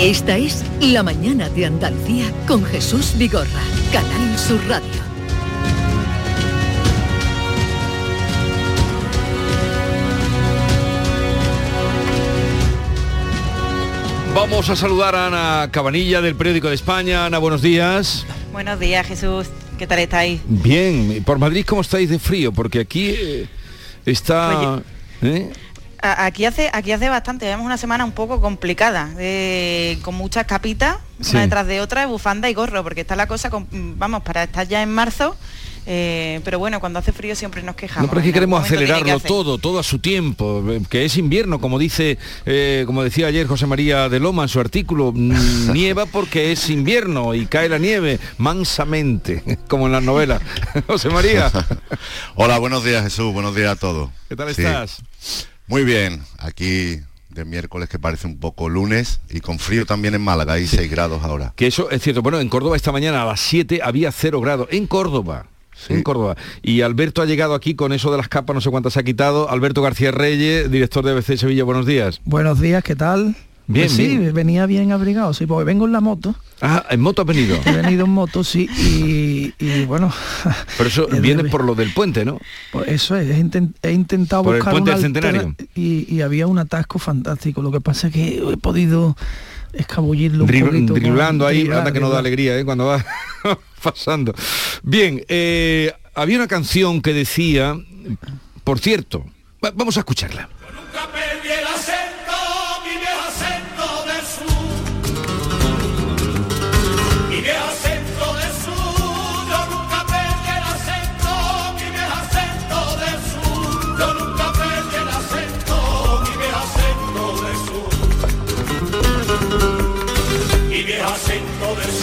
Esta es La Mañana de Andalucía con Jesús Vigorra, Canal Sur Radio. Vamos a saludar a Ana Cabanilla del Periódico de España. Ana, buenos días. Buenos días, Jesús. ¿Qué tal estáis? Bien. ¿Por Madrid cómo estáis de frío? Porque aquí eh, está... ¿eh? Aquí hace, aquí hace bastante, llevamos una semana un poco complicada, eh, con muchas capitas, Sí. una detrás de otra, bufanda y gorro, porque está la cosa, con- vamos, para estar ya en marzo, eh, pero bueno, cuando hace frío siempre nos quejamos. No, pero es que queremos que acelerarlo todo, todo a su tiempo, eh, que es invierno, como dice, eh, como decía ayer José María de Loma en su artículo, mm, nieva porque es invierno y cae la nieve mansamente, como en las novelas. José María. Hola, buenos días Jesús, buenos días a todos. ¿Qué tal Sí. estás? Muy bien, aquí de miércoles que parece un poco lunes y con frío también en Málaga, hay 6 grados ahora. Que eso es cierto. Bueno, en Córdoba esta mañana a las 7 había 0 grados. En Córdoba. En Córdoba. Y Alberto ha llegado aquí con eso de las capas, no sé cuántas ha quitado. Alberto García Reyes, director de ABC Sevilla, buenos días. Buenos días, ¿qué tal? Bien, Pues sí, bien. venía bien abrigado, sí, porque vengo en la moto. Ah, en moto has venido. He venido en moto, sí, y, y bueno, Pero eso Es viene por lo del puente, ¿no? pues eso es, he, inten- he intentado Por el buscar puente una del Centenario. y, y había un atasco fantástico. Lo que pasa es que he podido escabullirlo un Drib- poquito. con- driblando ahí, driblar, anda que no da alegría, ¿eh? Cuando va pasando. Bien, eh, había una canción que decía, por cierto, va- vamos a escucharla. Perdí el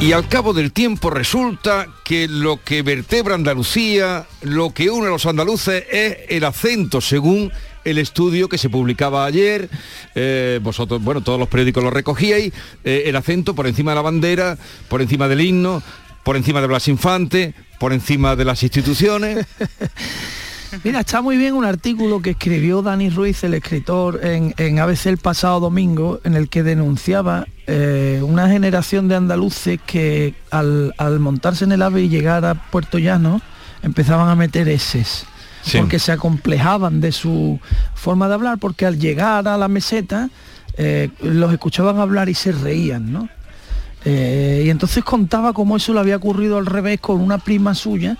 Y al cabo del tiempo resulta que lo que vertebra Andalucía, lo que une a los andaluces es el acento, según el estudio que se publicaba ayer. Eh, vosotros, bueno, todos los periódicos lo recogíais. eh, el acento por encima de la bandera, por encima del himno, por encima de Blas Infante, por encima de las instituciones. Mira, está muy bien un artículo que escribió Dani Ruiz, el escritor, en, en ABC el pasado domingo, en el que denunciaba eh, una generación de andaluces que al, al montarse en el AVE y llegar a Puerto Llano empezaban a meter eses. Sí. Porque se acomplejaban de su forma de hablar, porque al llegar a la meseta eh, los escuchaban hablar y se reían, ¿no? Eh, y entonces contaba cómo eso le había ocurrido al revés con una prima suya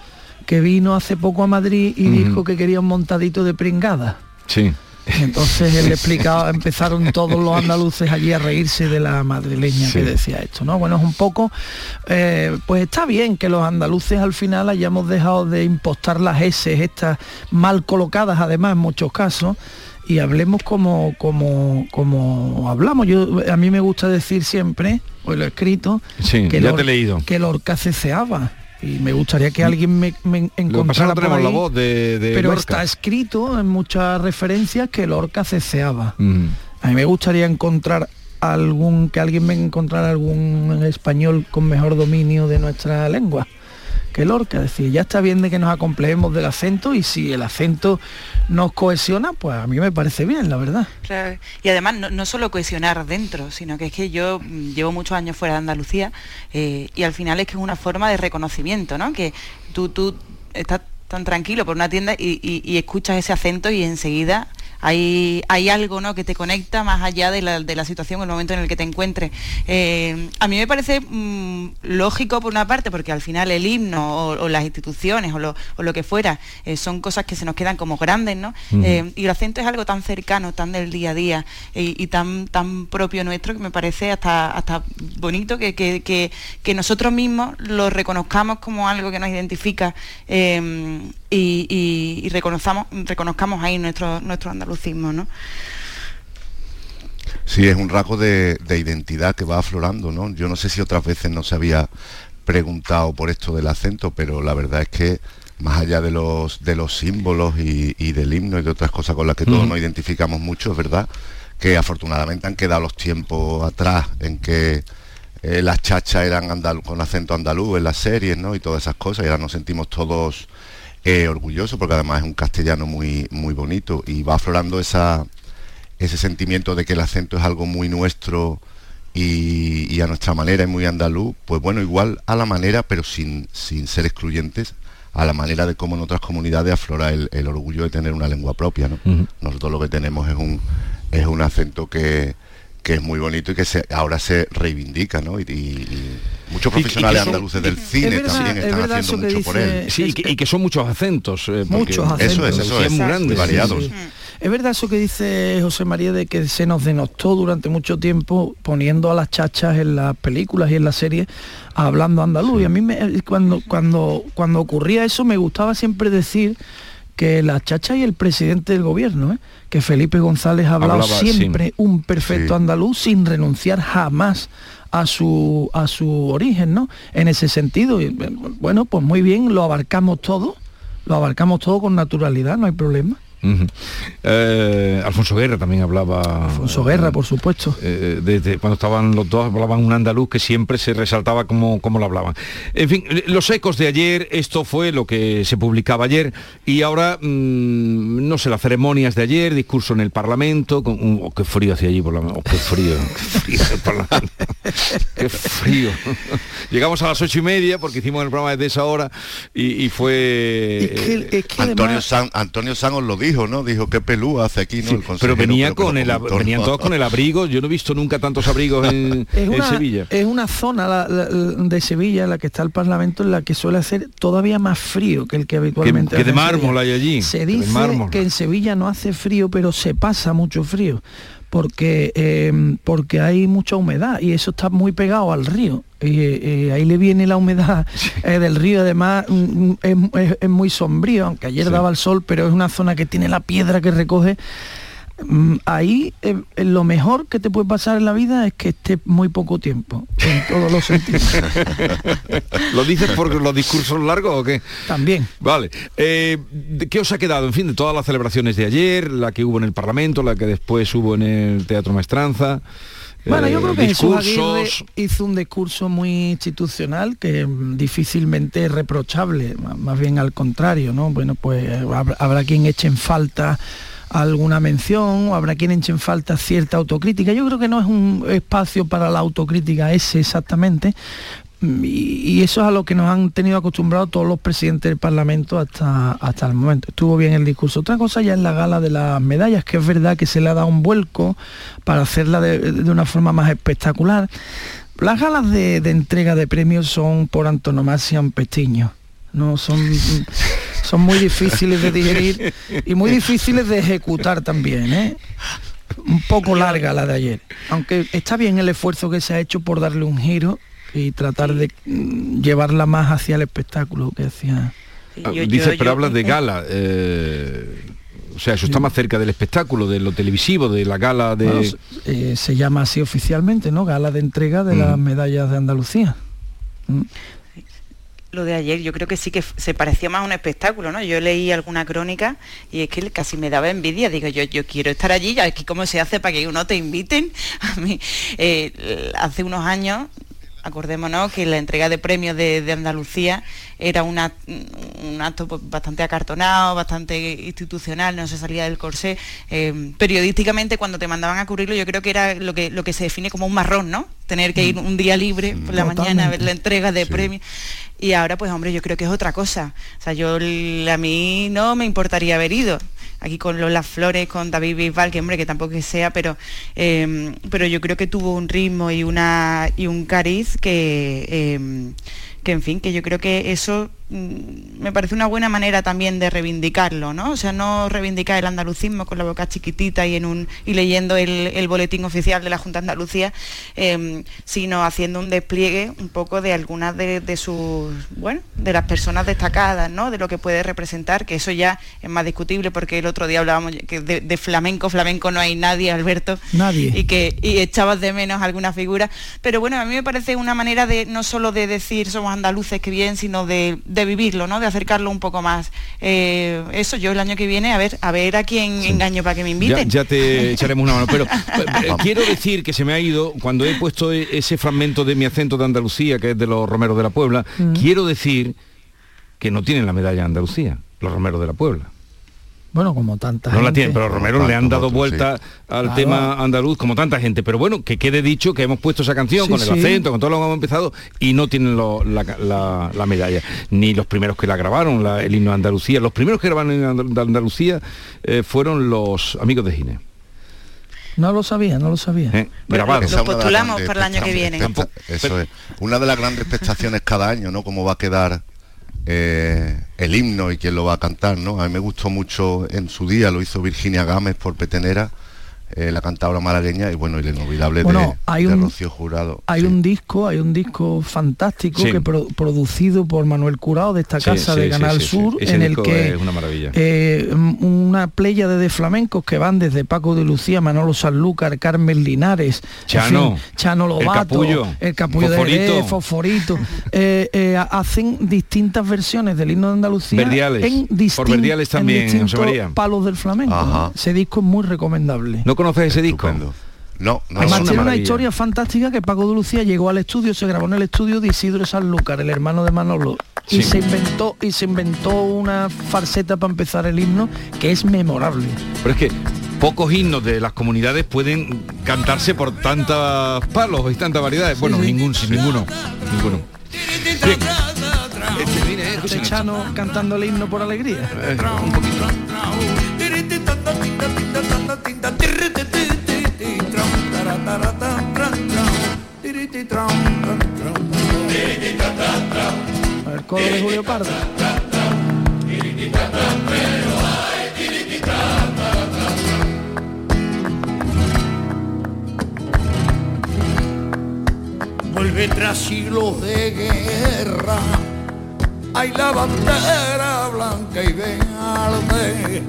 que vino hace poco a Madrid y dijo que quería un montadito de pringada. Sí. Y entonces él le explicaba, empezaron todos los andaluces allí a reírse de la madrileña Sí. que decía esto, ¿no? Bueno, es un poco, eh, pues está bien que los andaluces al final hayamos dejado de impostar las S, estas mal colocadas además en muchos casos, y hablemos como, como, como hablamos. Yo, a mí me gusta decir siempre, pues lo he escrito, Sí, que ya te he leído. que Lorca ceceaba. Y me gustaría que alguien me, me encontrara por la voz de, de pero Lorca. está escrito en muchas referencias que Lorca ceceaba. Mm. A mí me gustaría encontrar algún, que alguien me encontrara algún español con mejor dominio de nuestra lengua que Lorca. Es decir, ya está bien de que nos acomplejemos del acento y si el acento nos cohesiona, pues a mí me parece bien, la verdad. Y además no, no solo cohesionar dentro, sino que es que yo mm, llevo muchos años fuera de Andalucía eh, y al final es que es una forma de reconocimiento, ¿no? Que tú, tú estás tan tranquilo por una tienda y- y escuchas ese acento y enseguida hay, hay algo ¿no? que te conecta más allá de la, de la situación, el momento en el que te encuentres. Eh, a mí me parece mm, lógico por una parte, porque al final el himno o, o las instituciones o lo, o lo que fuera eh, son cosas que se nos quedan como grandes, ¿no? Eh, y el acento es algo tan cercano, tan del día a día y, y tan, tan propio nuestro que me parece hasta, hasta bonito que, que- que- que nosotros mismos lo reconozcamos como algo que nos identifica y, y- y reconozcamos, reconozcamos ahí nuestro, nuestro andalucismo, ¿no? Sí, es un rasgo de, de identidad que va aflorando, ¿no? Yo no sé si otras veces no se había preguntado por esto del acento, pero la verdad es que más allá de los de los símbolos y, y del himno y de otras cosas con las que todos nos identificamos mucho, es verdad que afortunadamente han quedado los tiempos atrás en que eh, las chachas eran andal- con acento andaluz en las series, ¿no? Y todas esas cosas, y ahora nos sentimos todos eh, orgullosos porque además es un castellano muy, muy bonito y va aflorando esa, ese sentimiento de que el acento es algo muy nuestro y, y a nuestra manera es muy andaluz, pues bueno, igual a la manera, pero sin, sin ser excluyentes, a la manera de cómo en otras comunidades aflora el, el orgullo de tener una lengua propia. Nosotros lo que tenemos es un, es un acento que, que es muy bonito y que se, ahora se reivindica, ¿no? Y, y- y muchos profesionales son- andaluces del es cine verdad- también es están haciendo mucho por él. Sí, y que, y que son muchos acentos. eh, Muchos acentos. Eso es, eso es. muy grande. Muy variados. Sí, sí. Es verdad eso que dice José María de que se nos denostó durante mucho tiempo poniendo a las chachas en las películas y en las series hablando andaluz. Y a mí me- eh, cuando, cuando, cuando ocurría eso me gustaba siempre decir que la chacha y el presidente del gobierno, ¿eh? que Felipe González ha hablado Hablaba, sí. siempre un perfecto Sí. andaluz sin renunciar jamás a su a su origen, ¿no? En ese sentido. Y, bueno, pues muy bien, lo abarcamos todo, lo abarcamos todo con naturalidad, no hay problema. Eh, Alfonso Guerra también hablaba. Alfonso Guerra, por supuesto. eh, desde cuando estaban los dos hablaban un andaluz que siempre se resaltaba como, como lo hablaban. En fin, los ecos de ayer, esto fue lo que se publicaba ayer y ahora, mm, no sé, las ceremonias de ayer, discurso en el Parlamento, con, un- oh, qué frío hacía allí por la oh, qué frío, qué frío qué frío. Llegamos a las ocho y media porque hicimos el programa desde esa hora y, y fue... Antonio San, Antonio San os lo dijo, dijo, ¿no? Dijo, qué pelú hace aquí, ¿no? Sí, el consejero, pero venía que con el, venían todos con el abrigo. Yo no he visto nunca tantos abrigos en, Es en una, Sevilla. es una zona la- la- de Sevilla en la que está el Parlamento en la que suele hacer todavía más frío que el que habitualmente que hace de mármol hay allí, Se dice que en Sevilla no hace frío, pero se pasa mucho frío porque eh, porque hay mucha humedad y eso está muy pegado al río. Y eh, ahí le viene la humedad eh, del río, además mm, es, es- es muy sombrío, aunque ayer Sí. daba el sol, pero es una zona que tiene la piedra que recoge Mm, ahí eh, eh, lo mejor que te puede pasar en la vida es que esté muy poco tiempo, en todos los sentidos. ¿Lo dices por los discursos largos o qué? También. Vale. Eh, ¿de ¿Qué os ha quedado? En fin, de todas las celebraciones de ayer, la que hubo en el Parlamento, la que después hubo en el Teatro Maestranza. Bueno, yo eh, creo que Jesús Aguirre discursos. hizo un discurso muy institucional que mm, difícilmente es reprochable, más bien al contrario, ¿no? Bueno, pues habrá, habrá quien eche en falta alguna mención, habrá quien eche en falta cierta autocrítica. Yo creo que no es un espacio para la autocrítica ese exactamente, Mm, y, eso es a lo que nos han tenido acostumbrados todos los presidentes del Parlamento hasta, hasta el momento. Estuvo bien el discurso. Otra cosa ya es la gala de las medallas, que es verdad que se le ha dado un vuelco para hacerla de, de una forma más espectacular. Las galas de, de entrega de premios son por antonomasia un pestiño. No son, son muy difíciles de digerir y muy difíciles de ejecutar también, ¿eh? Un poco larga la de ayer. Aunque está bien el esfuerzo que se ha hecho por darle un giro y tratar de mm, llevarla más hacia el espectáculo que hacía. Ah, Dices, pero hablas de gala. eh, o sea, eso está más cerca del espectáculo, de lo televisivo, de la gala de... Bueno, eh, se llama así oficialmente, ¿no? Gala de entrega de las medallas de Andalucía. Lo de ayer yo creo que sí que se pareció más a un espectáculo, ¿no? Yo leí alguna crónica y es que casi me daba envidia. Digo, yo, yo quiero estar allí, aquí cómo se hace para que uno te inviten. A mí, eh, hace unos años, acordémonos que la entrega de premios de, de Andalucía era una- un acto pues, bastante acartonado, bastante institucional, no se salía del corsé. Eh, periodísticamente cuando te mandaban a cubrirlo yo creo que era lo que, lo que se define como un marrón, ¿no? Tener que ir un día libre por la mañana a ver la entrega de premios. Y ahora, pues hombre, yo creo que es otra cosa. O sea, yo a mí no me importaría haber ido. Aquí con Lola Flores, con David Bisbal, que hombre, que tampoco que sea, pero, eh, pero yo creo que tuvo un ritmo y una y un cariz que, eh, que en fin, que yo creo que eso me parece una buena manera también de reivindicarlo, ¿no? O sea, no reivindicar el andalucismo con la boca chiquitita y en un y leyendo el, el boletín oficial de la Junta de Andalucía, eh, sino haciendo un despliegue un poco de algunas de, de sus, bueno, de las personas destacadas, ¿no? De lo que puede representar, que eso ya es más discutible porque el otro día hablábamos que de, de flamenco, flamenco no hay nadie, Alberto, Nadie. y que y echabas de menos alguna figura. Pero bueno, a mí me parece una manera de no solo de decir somos andaluces que bien, sino de, de vivirlo, ¿no? De acercarlo un poco más. Eh, eso yo el año que viene, a ver, a ver a quién engaño para que me Ya, inviten. ya te echaremos una mano. Pero eh, quiero decir que se me ha ido, cuando he puesto e- ese fragmento de mi acento de Andalucía, que es de los Romeros de la Puebla, Mm. quiero decir que no tienen la medalla de Andalucía, los Romeros de la Puebla. Bueno, como tanta No la tienen, pero los Romeros le han dado vuelta al Claro. tema andaluz como tanta gente. Pero bueno, que quede dicho que hemos puesto esa canción Sí, con el sí. acento, con todo lo que hemos empezado y no tienen lo- la, la- la medalla. Ni los primeros que la grabaron, la- el himno de Andalucía. Los primeros que grabaron el himno de Andalucía eh, fueron los amigos de Gine. No lo sabía, no lo sabía. Eh, grabado. Postulamos grandes para el año que viene. Eso es. Una de las grandes expectaciones cada año, ¿no? Cómo va a quedar eh, el himno y quién lo va a cantar, ¿no? A mí me gustó mucho en su día, lo hizo Virginia Gámez por Petenera, eh, la cantadora malagueña, y bueno, y el inolvidable Bueno, de, hay de un- Rocío Jurado. Hay un disco, hay un disco fantástico Sí. que pro- producido por Manuel Curao de esta casa sí, de Canal sí, sí. Sur, en el que es una maravilla. eh, m- una playa de flamencos que van desde Paco de Lucía, Manolo Sanlúcar, Carmen Linares, en Chano, fin, Chano el Lobato, Capullo, el Capullo de Fosforito. Jerez, Fosforito, eh, eh, hacen distintas versiones del himno de Andalucía Verdiales. en, Por distin- Verdiales en también, José distintos palos del flamenco. Ese disco es muy recomendable. ¿No conoces ese disco? No, no. Además una tiene una maravilla. historia fantástica que Paco de Lucía llegó al estudio, se grabó en el estudio de Isidro Sanlúcar, el hermano de Manolo, Sí. y se inventó y se inventó una falseta para empezar el himno que es memorable. Pero es que pocos himnos de las comunidades pueden cantarse por tantos palos y tantas variedades. Bueno, sí. ningún, sin ninguno. Ninguno. Bien. Este, eh, Este. Chano cantando el himno por alegría. Eh, un poquito. De Julio Pardo. Vuelve tras siglos de guerra. Hay la bandera blanca y verde.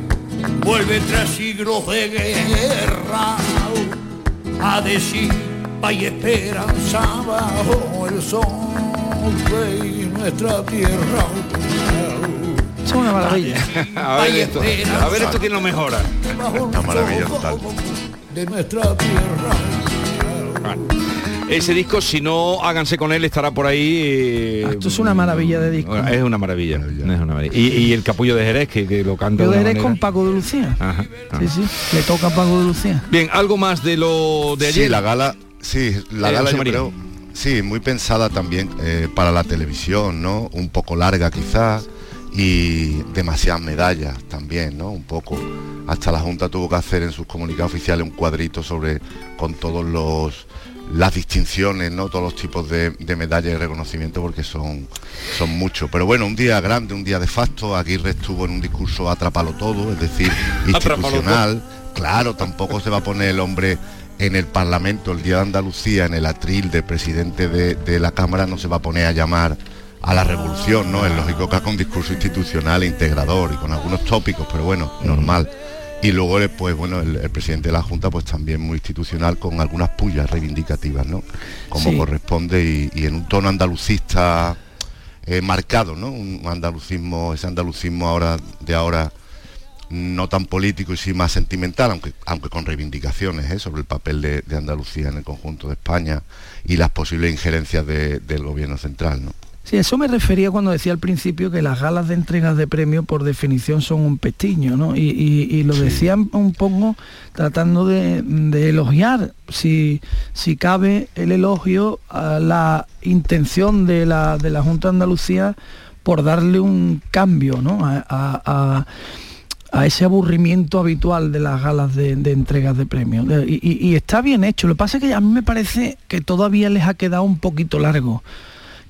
Vuelve tras siglos de guerra. A decir hay esperanza bajo el sol nuestra tierra. Es una maravilla. a ver esto, a ver esto quién lo mejora. Una maravilla total. De nuestra tierra. Ese disco, si no háganse con él, estará por ahí. eh, Esto es una maravilla de disco. es una maravilla. es una maravilla. Y, y el capullo de Jerez, que, que lo canta. Yo de Jerez con Paco de Lucía. Ajá, ajá. Sí, sí. Le toca a Paco de Lucía. Bien, algo más de lo de ayer. Sí, la gala, sí, la Eh, gala yo creo, sí, muy pensada también eh, para la televisión, ¿no? Un poco larga quizás y demasiadas medallas también, ¿no? Un poco. Hasta la Junta tuvo que hacer en sus comunicados oficiales un cuadrito sobre con todos los las distinciones, ¿no? Todos los tipos de, de medallas y reconocimiento porque son, son muchos. Pero bueno, un día grande, un día de facto. Aguirre estuvo en un discurso atrapalo todo, es decir, institucional. Claro, tampoco se va a poner el hombre en el Parlamento el día de Andalucía, en el atril de presidente de, de la Cámara, no se va a poner a llamar a la revolución, ¿no? Es lógico que haga un discurso institucional e integrador y con algunos tópicos, pero bueno, normal. Y luego, pues bueno, el, el presidente de la Junta, pues también muy institucional, con algunas pullas reivindicativas, ¿no? Como Sí. corresponde y, y en un tono andalucista eh, marcado, ¿no? Un andalucismo, ese andalucismo ahora de ahora no tan político y sí más sentimental, aunque, aunque con reivindicaciones ¿eh? sobre el papel de, de Andalucía en el conjunto de España y las posibles injerencias de- del gobierno central. ¿no? Sí, eso me refería cuando decía al principio que las galas de entregas de premios por definición son un pestiño, ¿no? Y, y- y lo decían un poco tratando de, de elogiar, si, si cabe el elogio a la intención de la, de la Junta de Andalucía por darle un cambio, ¿no? A, a- a- a ese aburrimiento habitual de las galas de, de entregas de premios. Y, y- y está bien hecho. Lo que pasa es que a mí me parece que todavía les ha quedado un poquito largo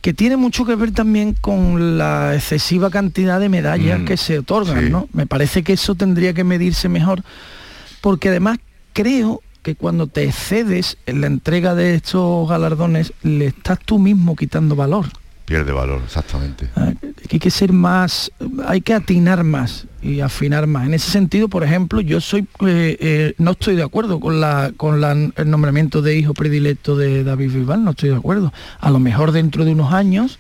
que tiene mucho que ver también con la excesiva cantidad de medallas Mm, que se otorgan, sí. ¿no? Me parece que eso tendría que medirse mejor, porque además creo que cuando te excedes en la entrega de estos galardones, le estás tú mismo quitando valor. Pierde valor, exactamente. que hay que ser más, hay que atinar más y afinar más. En ese sentido, por ejemplo, yo soy eh, eh, no estoy de acuerdo con la con la- el nombramiento de hijo predilecto de David Bisbal, no estoy de acuerdo. A lo mejor dentro de unos años,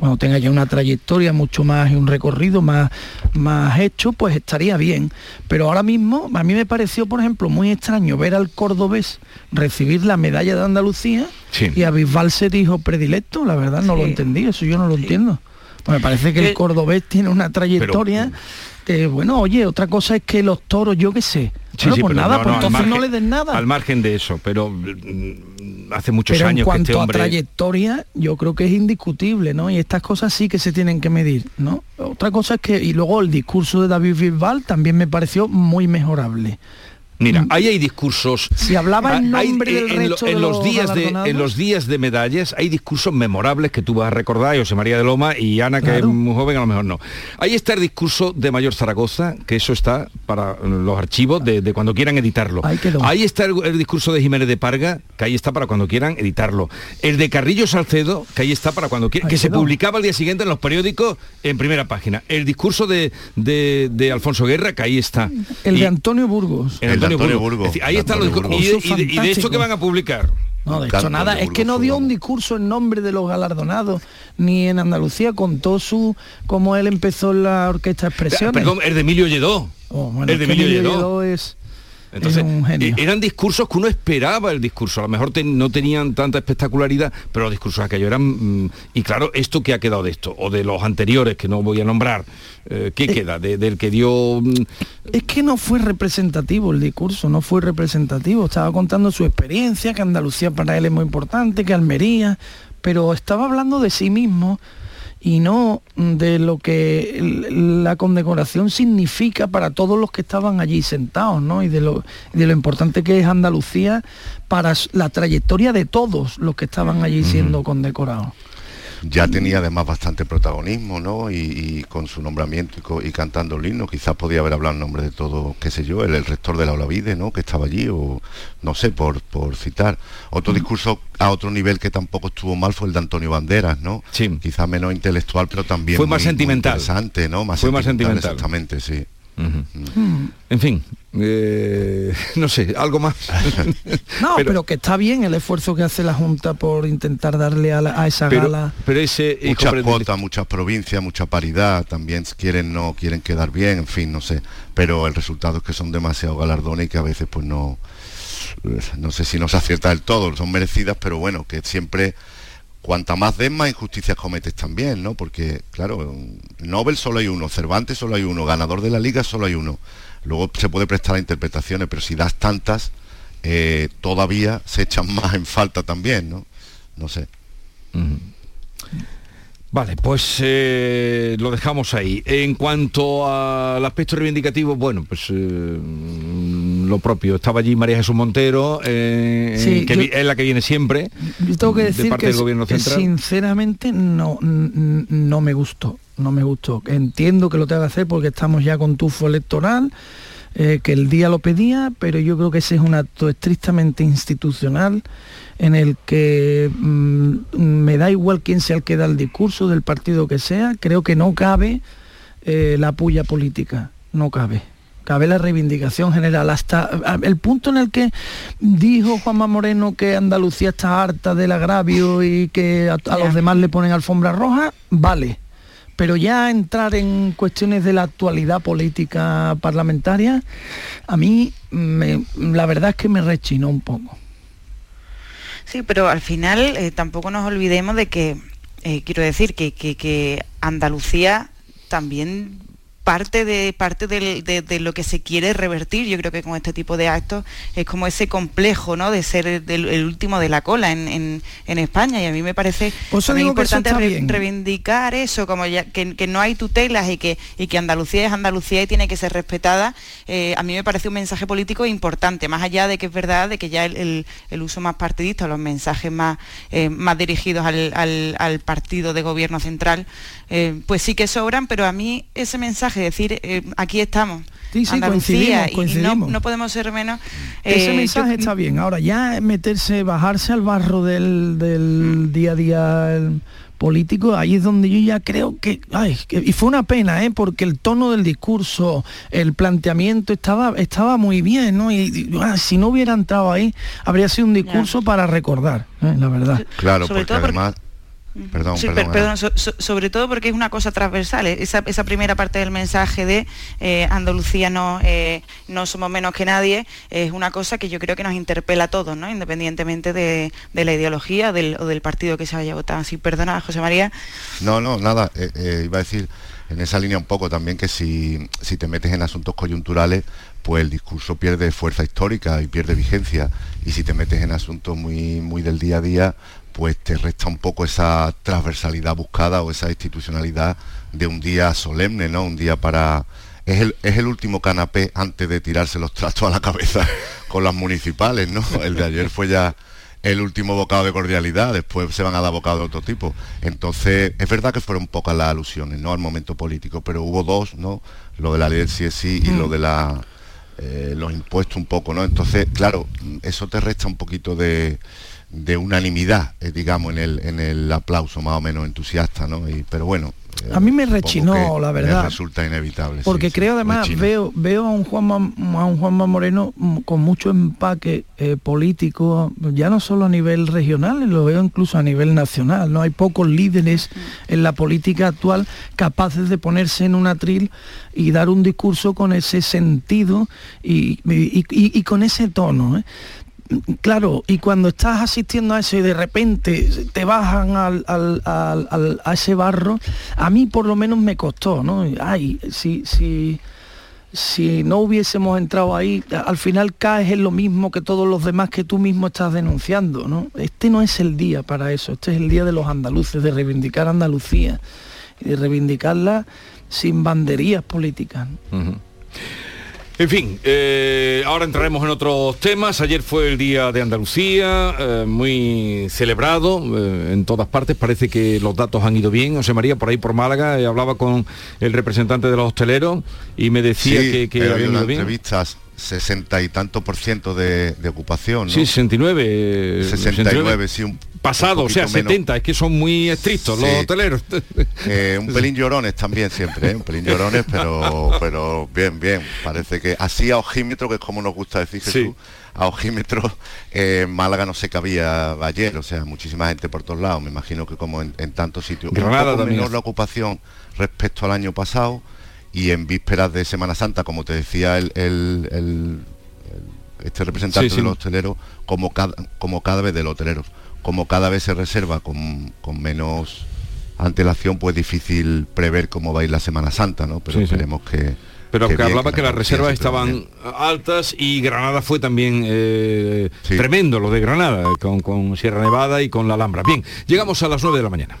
cuando tenga ya una trayectoria mucho más y un recorrido más, más hecho, pues estaría bien. Pero ahora mismo, a mí me pareció, por ejemplo, muy extraño ver al cordobés recibir la medalla de Andalucía y a Bisbal ser hijo predilecto, la verdad no lo entendí, eso yo no lo entiendo. Pues me parece que el cordobés tiene una trayectoria que, bueno, oye, otra cosa es que los toros, yo qué sé. Sí, Bueno, sí, pues nada, no, pues no, entonces no le den nada. Al margen de eso, pero mm, hace muchos Pero en años que cuanto este hombre... a trayectoria, yo creo que es indiscutible, ¿no? Y estas cosas sí que se tienen que medir, ¿no? Otra cosa es que, y luego el discurso de David Bisbal también me pareció muy mejorable. Mira, ahí hay discursos. Si hablaba en Hay- nombre del en, lo- resto en de los los días de en los días de medallas hay discursos memorables que tú vas a recordar, José María de Loma y Ana, que Claro. es muy joven, a lo mejor no. Ahí está el discurso de Mayor Zaragoza, que eso está para los archivos de, de cuando quieran editarlo. Ahí quedó. Ahí está el, el discurso de Jiménez de Parga, que ahí está para cuando quieran editarlo. El de Carrillo Salcedo, que ahí está para cuando quieran, que se publicaba al día siguiente en los periódicos en primera página. El discurso de, de- de Alfonso Guerra, que ahí está. El Y- de Antonio Burgos. el Antonio, Burgos. Es decir, ahí están los Antonio discursos. Y, y de- y de esto Fantástico. que van a publicar. No, de hecho nada, es que no dio un discurso en nombre de los galardonados, ni en Andalucía contó su cómo él empezó en la orquesta Expresiones. Perdón, el de Emilio Lledó. Oh, bueno, el de es Emilio Emilio Lledó. Lledó es, Entonces, eh, eran discursos que uno esperaba el discurso. A lo mejor no tenían tanta espectacularidad, pero los discursos aquellos eran... mm, y claro, esto que ha quedado de esto, o de los anteriores que no voy a nombrar, eh, ¿qué queda? De- del que dio... mm, Es que no fue representativo el discurso, no fue representativo. Estaba contando su experiencia, que Andalucía para él es muy importante, que Almería, pero estaba hablando de sí mismo y no de lo que la condecoración significa para todos los que estaban allí sentados, ¿no? Y de lo, de lo importante que es Andalucía para la trayectoria de todos los que estaban allí siendo condecorados. Ya tenía además bastante protagonismo, ¿no? Y, y con su nombramiento y, co- y cantando el himno, quizás podía haber hablado en nombre de todo, qué sé yo, el, el rector de la Olavide, ¿no? Que estaba allí, o no sé, por, por citar. Otro discurso a otro nivel que tampoco estuvo mal fue el de Antonio Banderas, ¿no? Sí. Quizás menos intelectual, pero también Fue más muy- muy sentimental. interesante, ¿no? Más Fue más sentimental. Exactamente, sí. En fin, eh, no sé, algo más. No, pero, que está bien el esfuerzo que hace la Junta por intentar darle a, la- a esa Pero- gala. Pero ese muchas cuotas, muchas provincias, mucha paridad, también quieren no quieren quedar bien, en fin, no sé, pero el resultado es que son demasiado galardones y que a veces pues no no sé si no se acierta del todo, son merecidas, pero bueno, que siempre cuanta más des más injusticias cometes también, ¿no? Porque claro, Nobel solo hay uno, Cervantes solo hay uno, ganador de la liga solo hay uno. Luego se puede prestar a interpretaciones, pero si das tantas eh, todavía se echan más en falta también, ¿no? No sé. Vale, pues eh, lo dejamos ahí. En cuanto al aspecto reivindicativo, bueno, pues eh, lo propio. Estaba allí María Jesús Montero, eh, Sí, que yo- es la que viene siempre. Yo tengo que de decir parte que, del gobierno que central. sinceramente no, no me gustó, no me gustó. Entiendo que lo tenga que hacer porque estamos ya con tufo electoral, eh, que el día lo pedía, pero yo creo que ese es un acto estrictamente institucional en el que mm, me da igual quién sea el que da el discurso del partido que sea, creo que no cabe eh, la puya política, no cabe. Cabe la reivindicación general. Hasta el punto en el que dijo Juanma Moreno que Andalucía está harta del agravio y que a, a los demás le ponen alfombra roja, vale. Pero ya entrar en cuestiones de la actualidad política parlamentaria, a mí me- la verdad es que me rechinó un poco. Sí, pero al final eh, tampoco nos olvidemos de que, eh, quiero decir, que, que- que Andalucía también parte de parte del- de, de lo que se quiere revertir yo creo que con este tipo de actos es como ese complejo no de ser el, último de la cola en, en- en España. Y a mí me parece eso importante re- reivindicar eso como ya que, que no hay tutelas y que y que Andalucía es Andalucía y tiene que ser respetada. Eh, a mí me parece un mensaje político importante más allá de que es verdad de que ya el, el- uso más partidista los mensajes más eh, más dirigidos al, al- al partido de gobierno central eh, pues sí que sobran pero a mí ese mensaje decir eh, aquí estamos Sí, sí, Andalucía coincidimos, y, coincidimos. no, no podemos ser menos Ese eh, mensaje yo- está bien. Ahora ya meterse, bajarse al barro del, del día a día político, ahí es donde yo ya creo que, ay, que- y fue una pena, ¿eh? porque el tono del discurso, el planteamiento estaba, estaba muy bien, ¿no? Y, y, ah, si no hubiera entrado ahí, habría sido un discurso para recordar, ¿eh? la verdad. Claro, Sobre porque todo porque- además... Perdón, Sí, per- perdón. perdón, so- so- sobre todo porque es una cosa transversal. eh, Esa, esa primera parte del mensaje de eh, Andalucía no, eh, no somos menos que nadie es una cosa que yo creo que nos interpela a todos, ¿no? independientemente de, de la ideología del- o del partido que se vaya a votar. Sí, perdona, José María. No, no, nada. eh, eh, iba a decir en esa línea un poco también que si, si te metes en asuntos coyunturales, pues el discurso pierde fuerza histórica y pierde vigencia. Y si te metes en asuntos muy, muy del día a día, pues te resta un poco esa transversalidad buscada o esa institucionalidad de un día solemne, ¿no? Un día para... Es el, último canapé antes de tirarse los trastos a la cabeza con las municipales, ¿no? El de ayer fue ya el último bocado de cordialidad, después se van a dar bocados de otro tipo. Entonces, es verdad que fueron pocas las alusiones, ¿no? Al momento político, pero hubo dos, ¿no? Lo de la ley del sí y lo de la eh, los impuestos un poco, ¿no? Entonces, claro, eso te resta un poquito de, de unanimidad, eh, digamos, en el, en el aplauso más o menos entusiasta, ¿no? Y, pero bueno. eh, A mí me supongo rechinó, la verdad. resulta inevitable. Porque sí, creo sí, además, veo, veo a un Juanma, a un Juanma Moreno mm, con mucho empaque eh, político, ya no solo a nivel regional, lo veo incluso a nivel nacional. No hay pocos líderes en la política actual capaces de ponerse en un atril y dar un discurso con ese sentido y, y- y- y con ese tono. Claro, y cuando estás asistiendo a eso y de repente te bajan al- al- al- al- a ese barro, a mí por lo menos me costó, ¿no? Ay, si, si, si no hubiésemos entrado ahí, al final caes en lo mismo que todos los demás que tú mismo estás denunciando, ¿no? Este no es el día para eso, este es el día de los andaluces, de reivindicar Andalucía y de reivindicarla sin banderías políticas. En fin, eh, ahora entraremos en otros temas. Ayer fue el Día de Andalucía, eh, muy celebrado eh, en todas partes. Parece que los datos han ido bien. José María, por ahí por Málaga, hablaba con el representante de los hosteleros y me decía Sí, que, que pero habían en ido bien. entrevistas 60 y tanto por ciento de, de ocupación, ¿no? Sí, 69. eh, 69, sí, un Pasado, o sea, poquito menos. 70, es que son muy estrictos los Sí. hoteleros. Eh, un pelín llorones también siempre, ¿eh? un pelín llorones, pero, pero bien, bien. Parece que así a ojímetro, que es como nos gusta decir Jesús, a ojímetro, eh, Málaga no se cabía ayer, o sea, muchísima gente por todos lados, me imagino que como en, en tantos sitios. Granada también menor es. la ocupación respecto al año pasado y en vísperas de Semana Santa, como te decía el, el- el- el- este representante Sí, sí. de los hoteleros, como cada, como cada vez de los hoteleros, como cada vez se reserva con, con menos antelación, pues difícil prever cómo va a ir la Semana Santa, ¿no? Pero Sí, sí. esperemos que... Pero que, bien, hablaba que las reservas estaban altas y Granada fue también eh, tremendo lo de Granada, con, con Sierra Nevada y con la Alhambra. Bien, llegamos a las 9 de la mañana.